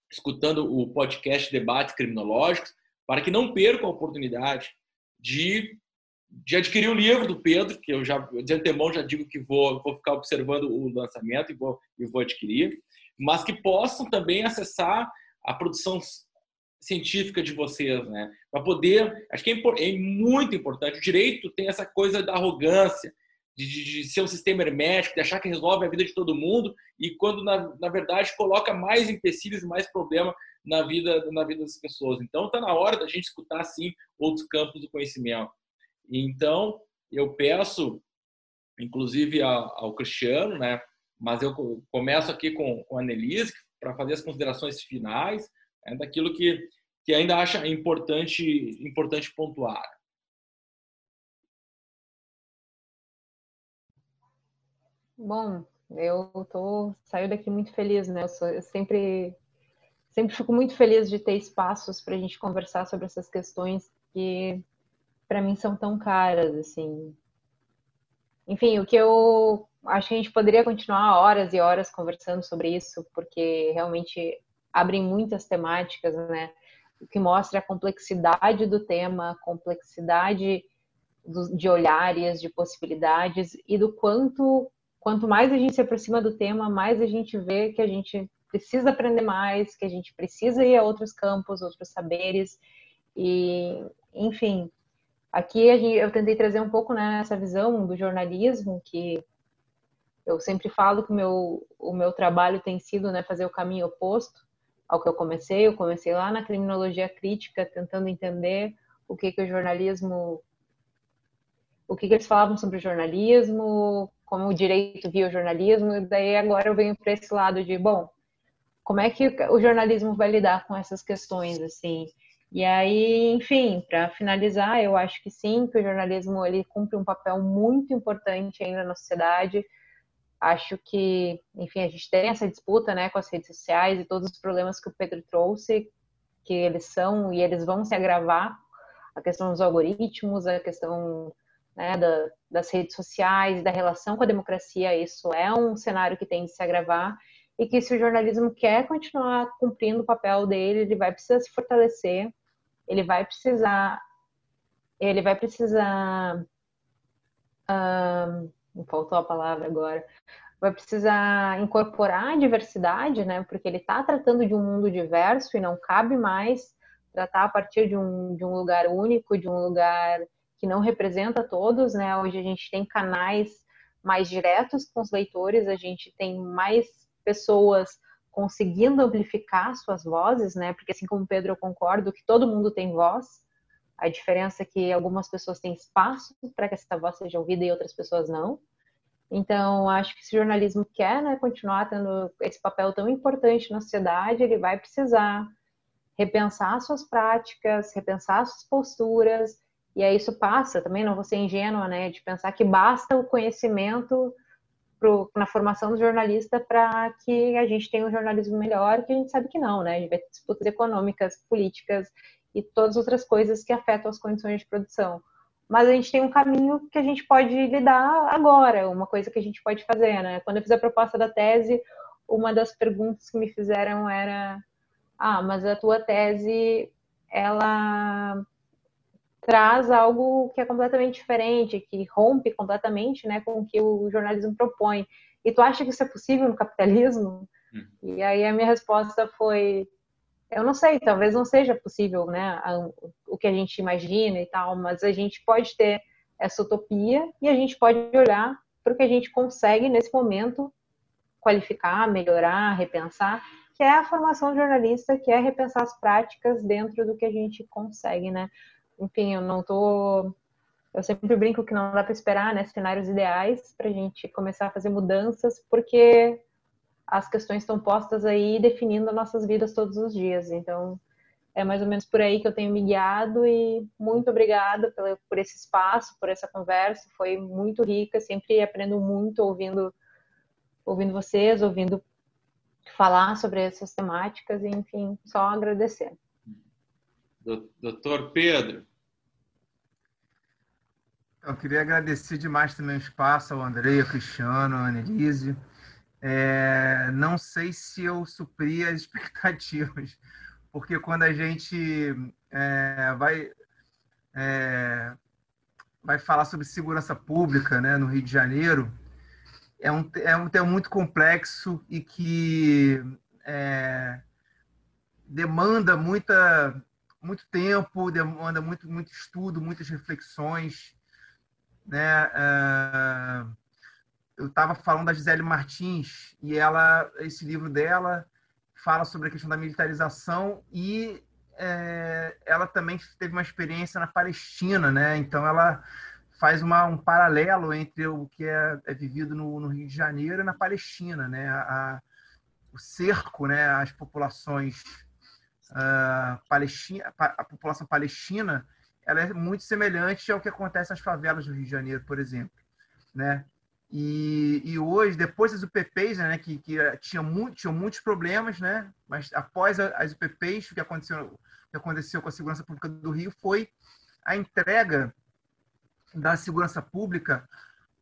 B: escutando o podcast Debates Criminológicos, para que não percam a oportunidade de, de adquirir o livro do Pedro, que eu já de antemão já digo que vou, vou ficar observando o lançamento e vou, e vou adquirir, mas que possam também acessar a produção científica de vocês, né? Para poder, acho que é, é muito importante. O direito tem essa coisa da arrogância, de, de, ser um sistema hermético, de achar que resolve a vida de todo mundo e quando na, na verdade coloca mais empecilhos e mais problema na vida na vida das pessoas. Então está na hora da gente escutar sim outros campos do conhecimento. Então eu peço, inclusive ao, ao Cristiano, né? Mas eu começo aqui com, com a Annelise para fazer as considerações finais né, daquilo que que ainda acha importante importante pontuar.
D: Bom, eu tô saio daqui muito feliz, né? Eu, sou, eu sempre sempre fico muito feliz de ter espaços para a gente conversar sobre essas questões que para mim são tão caras assim. Enfim, o que eu acho que a gente poderia continuar horas e horas conversando sobre isso, porque realmente abrem muitas temáticas, né? O que mostra a complexidade do tema, a complexidade de olhares, de possibilidades e do quanto quanto mais a gente se aproxima do tema, mais a gente vê que a gente precisa aprender mais, que a gente precisa ir a outros campos, outros saberes e, enfim, aqui eu tentei trazer um pouco né, essa visão do jornalismo que eu sempre falo que o meu, o meu trabalho tem sido né, fazer o caminho oposto ao que eu comecei. Eu comecei lá na criminologia crítica, tentando entender o que, que o jornalismo o que, que eles falavam sobre jornalismo, como o direito via o jornalismo, e daí agora eu venho para esse lado de, bom, como é que o jornalismo vai lidar com essas questões, assim? E aí, enfim, para finalizar, eu acho que sim, que o jornalismo ele cumpre um papel muito importante ainda na sociedade. Acho que, enfim, a gente tem essa disputa, né, com as redes sociais e todos os problemas que o Pedro trouxe, que eles são e eles vão se agravar. A questão dos algoritmos, a questão né, da, das redes sociais, da relação com a democracia, isso é um cenário que tem de se agravar e que se o jornalismo quer continuar cumprindo o papel dele, ele vai precisar se fortalecer, ele vai precisar, ele vai precisar, não faltou a palavra agora, vai precisar incorporar a diversidade, né, porque ele está tratando de um mundo diverso e não cabe mais tratar a partir de um, de um lugar único, de um lugar que não representa todos, né? Hoje a gente tem canais mais diretos com os leitores, a gente tem mais pessoas conseguindo amplificar suas vozes, né? Porque assim como Pedro, eu concordo que todo mundo tem voz. A diferença é que algumas pessoas têm espaço para que essa voz seja ouvida e outras pessoas não. Então, acho que se o jornalismo quer né, continuar tendo esse papel tão importante na sociedade, ele vai precisar repensar suas práticas, repensar suas posturas e aí isso passa, também não vou ser ingênua, né, de pensar que basta o conhecimento pro, na formação do jornalista para que a gente tenha um jornalismo melhor, que a gente sabe que não, né? A gente vai ter disputas econômicas, políticas e todas as outras coisas que afetam as condições de produção. Mas a gente tem um caminho que a gente pode lidar agora, uma coisa que a gente pode fazer, né? Quando eu fiz a proposta da tese, uma das perguntas que me fizeram era: "Ah, mas a tua tese ela traz algo que é completamente diferente, que rompe completamente né, com o que o jornalismo propõe. E tu acha que isso é possível no capitalismo? Hum. E aí a minha resposta foi: eu não sei, talvez não seja possível, né, o que a gente imagina e tal, mas a gente pode ter essa utopia e a gente pode olhar para o que a gente consegue nesse momento qualificar, melhorar, repensar, que é a formação jornalista, que é repensar as práticas dentro do que a gente consegue, né? Enfim, eu não tô. Eu sempre brinco que não dá para esperar, né, cenários ideais para a gente começar a fazer mudanças, porque as questões estão postas aí definindo nossas vidas todos os dias. Então, é mais ou menos por aí que eu tenho me guiado e muito obrigada por, por esse espaço, por essa conversa. Foi muito rica, sempre aprendo muito ouvindo, ouvindo vocês, ouvindo falar sobre essas temáticas enfim, só agradecer.
B: Doutor Pedro.
E: Eu queria agradecer demais também o espaço ao Andrei, ao Cristiano, à Annelise. É, não sei se eu supri as expectativas, porque quando a gente é, vai, é, vai falar sobre segurança pública né, no Rio de Janeiro, é um, é um tema muito complexo e que é, demanda muita muito tempo, demanda muito, muito estudo, muitas reflexões. Né? Uh, eu estava falando da Gisele Martins e ela, esse livro dela fala sobre a questão da militarização e é, ela também teve uma experiência na Palestina, né? Então ela faz uma, um paralelo entre o que é, é vivido no, no, Rio de Janeiro e na Palestina, né? A, o cerco, né? As populações uh, palestina, a população palestina ela é muito semelhante ao que acontece nas favelas do Rio de Janeiro, por exemplo, né? E, e hoje, depois das UPPs, né, que, que tinham, muito, tinham muitos problemas, né? Mas após as UPPs, o que aconteceu, o que aconteceu com a segurança pública do Rio foi a entrega da segurança pública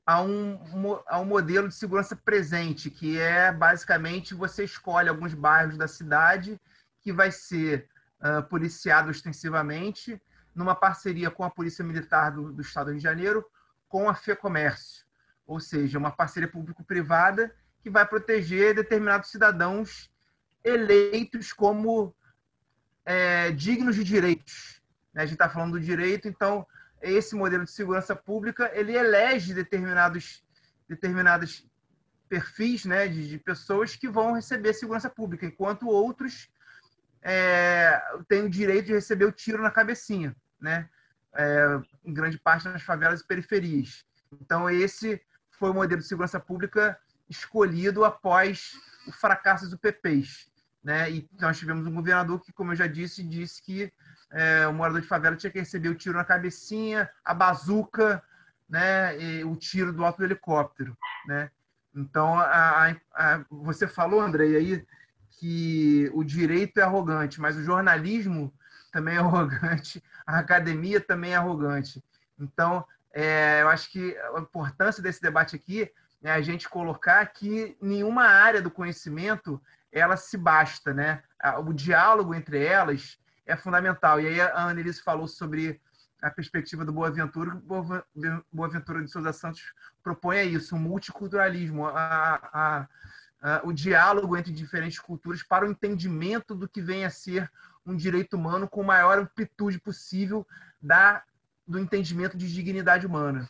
E: a um, a um modelo de segurança presente, que é basicamente você escolhe alguns bairros da cidade que vai ser uh, policiado extensivamente, numa parceria com a Polícia Militar do, do Estado do Rio de Janeiro, com a FEComércio, ou seja, uma parceria público-privada que vai proteger determinados cidadãos eleitos como é, dignos de direitos. Né? A gente está falando do direito, então esse modelo de segurança pública ele elege determinados determinados perfis né, de, de pessoas que vão receber segurança pública, enquanto outros é, têm o direito de receber o tiro na cabecinha, né? É, em grande parte nas favelas e periferias. Então, esse foi o modelo de segurança pública escolhido após o fracasso do PPs. Né? E nós tivemos um governador que, como eu já disse, disse que é, o morador de favela tinha que receber o tiro na cabecinha, a bazuca, né, e o tiro do alto do helicóptero, né? Então, a, a, você falou, André, aí que o direito é arrogante, mas o jornalismo também é arrogante, a academia também é arrogante. Então, é, eu acho que a importância desse debate aqui é a gente colocar que nenhuma área do conhecimento ela se basta, né? O diálogo entre elas é fundamental. E aí a Annelise falou sobre a perspectiva do Boaventura. Boaventura de Souza Santos propõe isso, o multiculturalismo, a, a, o diálogo entre diferentes culturas para o entendimento do que vem a ser um direito humano com a maior amplitude possível da, do entendimento de dignidade humana.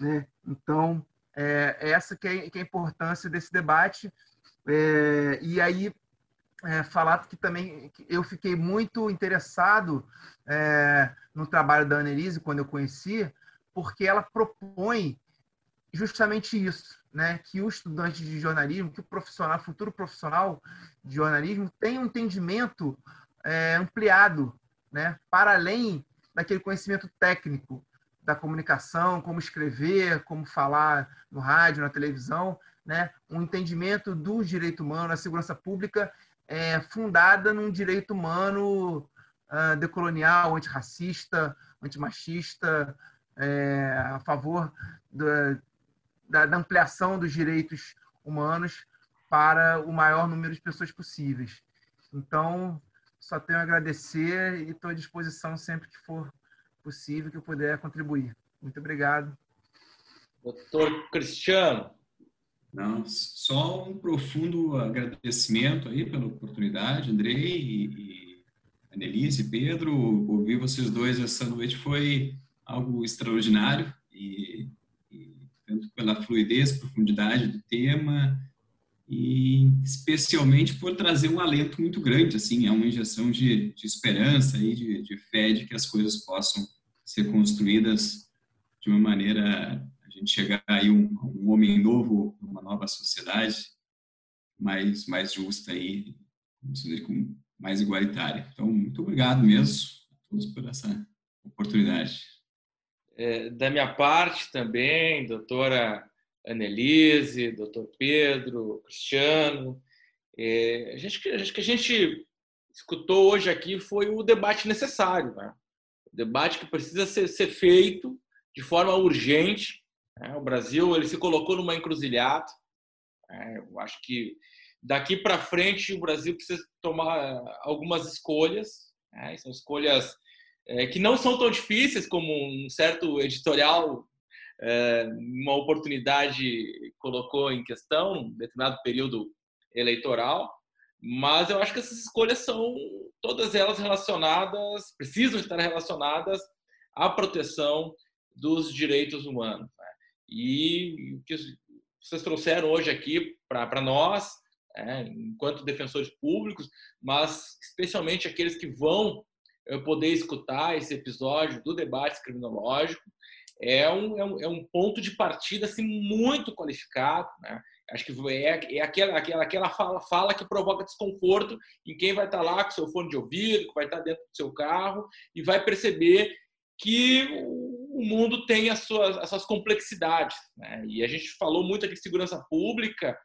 E: Né? Então, é, essa que é, que é a importância desse debate. É, e aí, é, falar que também eu fiquei muito interessado é, no trabalho da Annelise quando eu conheci, porque ela propõe justamente isso, né? que o estudante de jornalismo, que o profissional, futuro profissional de jornalismo, tenha um entendimento é, ampliado, né? para além daquele conhecimento técnico da comunicação, como escrever, como falar no rádio, na televisão, né? um entendimento do direito humano, da segurança pública é, fundada num direito humano uh, decolonial, antirracista, antimachista, é, a favor da, da, da ampliação dos direitos humanos para o maior número de pessoas possíveis. Então, só tenho a agradecer e estou à disposição sempre que for possível que eu puder contribuir. Muito obrigado.
B: Doutor Cristiano,
C: não, só um profundo agradecimento aí pela oportunidade, Andrei e, Anelise, Pedro, ouvir vocês dois essa noite foi algo extraordinário e, e tanto pela fluidez, profundidade do tema e especialmente por trazer um alento muito grande, assim, é uma injeção de, de esperança e de, de fé de que as coisas possam ser construídas de uma maneira gente chegar aí um, um homem novo, uma nova sociedade mais mais justa aí, mais igualitária. Então, muito obrigado mesmo a todos por essa oportunidade.
B: É, da minha parte também, doutora Annelise, doutor Pedro, Cristiano, é, a gente, acho que a gente escutou hoje aqui foi o debate necessário, né? o debate que precisa ser, ser feito de forma urgente é, o Brasil ele se colocou numa encruzilhada. É, eu acho que daqui para frente o Brasil precisa tomar algumas escolhas. É, são escolhas é, que não são tão difíceis como um certo editorial, é, uma oportunidade colocou em questão, um determinado período eleitoral. Mas eu acho que essas escolhas são todas elas relacionadas, precisam estar relacionadas à proteção dos direitos humanos. E o que vocês trouxeram hoje aqui para nós, é, enquanto defensores públicos, mas especialmente aqueles que vão poder escutar esse episódio do debate criminológico, é um, é um, é um ponto de partida assim, muito qualificado. Né? Acho que é, é aquela, aquela, aquela fala, fala que provoca desconforto em quem vai estar lá com seu fone de ouvido, que vai estar dentro do seu carro e vai perceber que o mundo tem as suas, as suas complexidades. Né? E a gente falou muito aqui de segurança pública.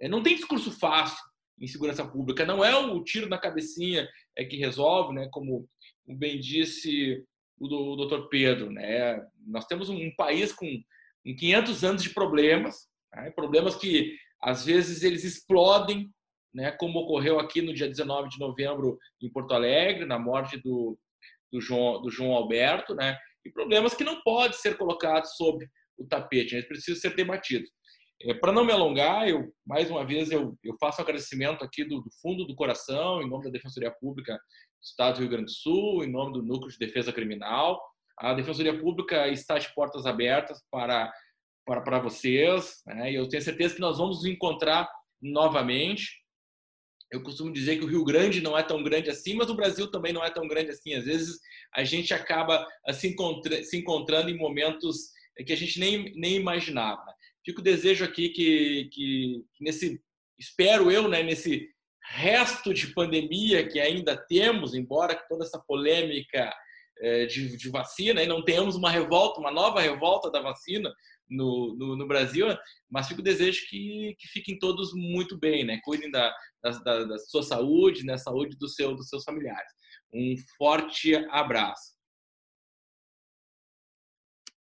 B: É, não tem discurso fácil em segurança pública. Não é o tiro na cabecinha é que resolve, né? como bem disse o do o Dr. Pedro, né? Nós temos um, país com, com 500 anos de problemas, né? problemas que às vezes eles explodem, né? Como ocorreu aqui no dia 19 de novembro em Porto Alegre, na morte do, do João, do João Alberto, né? E problemas que não podem ser colocados sob o tapete, né? eles precisam ser debatidos. É, Para não me alongar, eu mais uma vez eu, eu faço um agradecimento aqui do, do, fundo do coração, em nome da Defensoria Pública Estado do Rio Grande do Sul, em nome do Núcleo de Defesa Criminal. A Defensoria Pública está de portas abertas para para, para vocês, né? E eu tenho certeza que nós vamos nos encontrar novamente. Eu costumo dizer que o Rio Grande não é tão grande assim, mas o Brasil também não é tão grande assim. Às vezes a gente acaba se, encontra, se encontrando em momentos que a gente nem, nem imaginava. Fico desejo aqui que, que nesse, espero eu, né, nesse resto de pandemia que ainda temos, embora toda essa polêmica é, de, de, vacina, e não tenhamos uma revolta, uma nova revolta da vacina no, no, no Brasil, mas fico desejo que, que fiquem todos muito bem, né? Cuidem da, da, da sua saúde, né? Saúde do seu, dos seus familiares. Um forte abraço.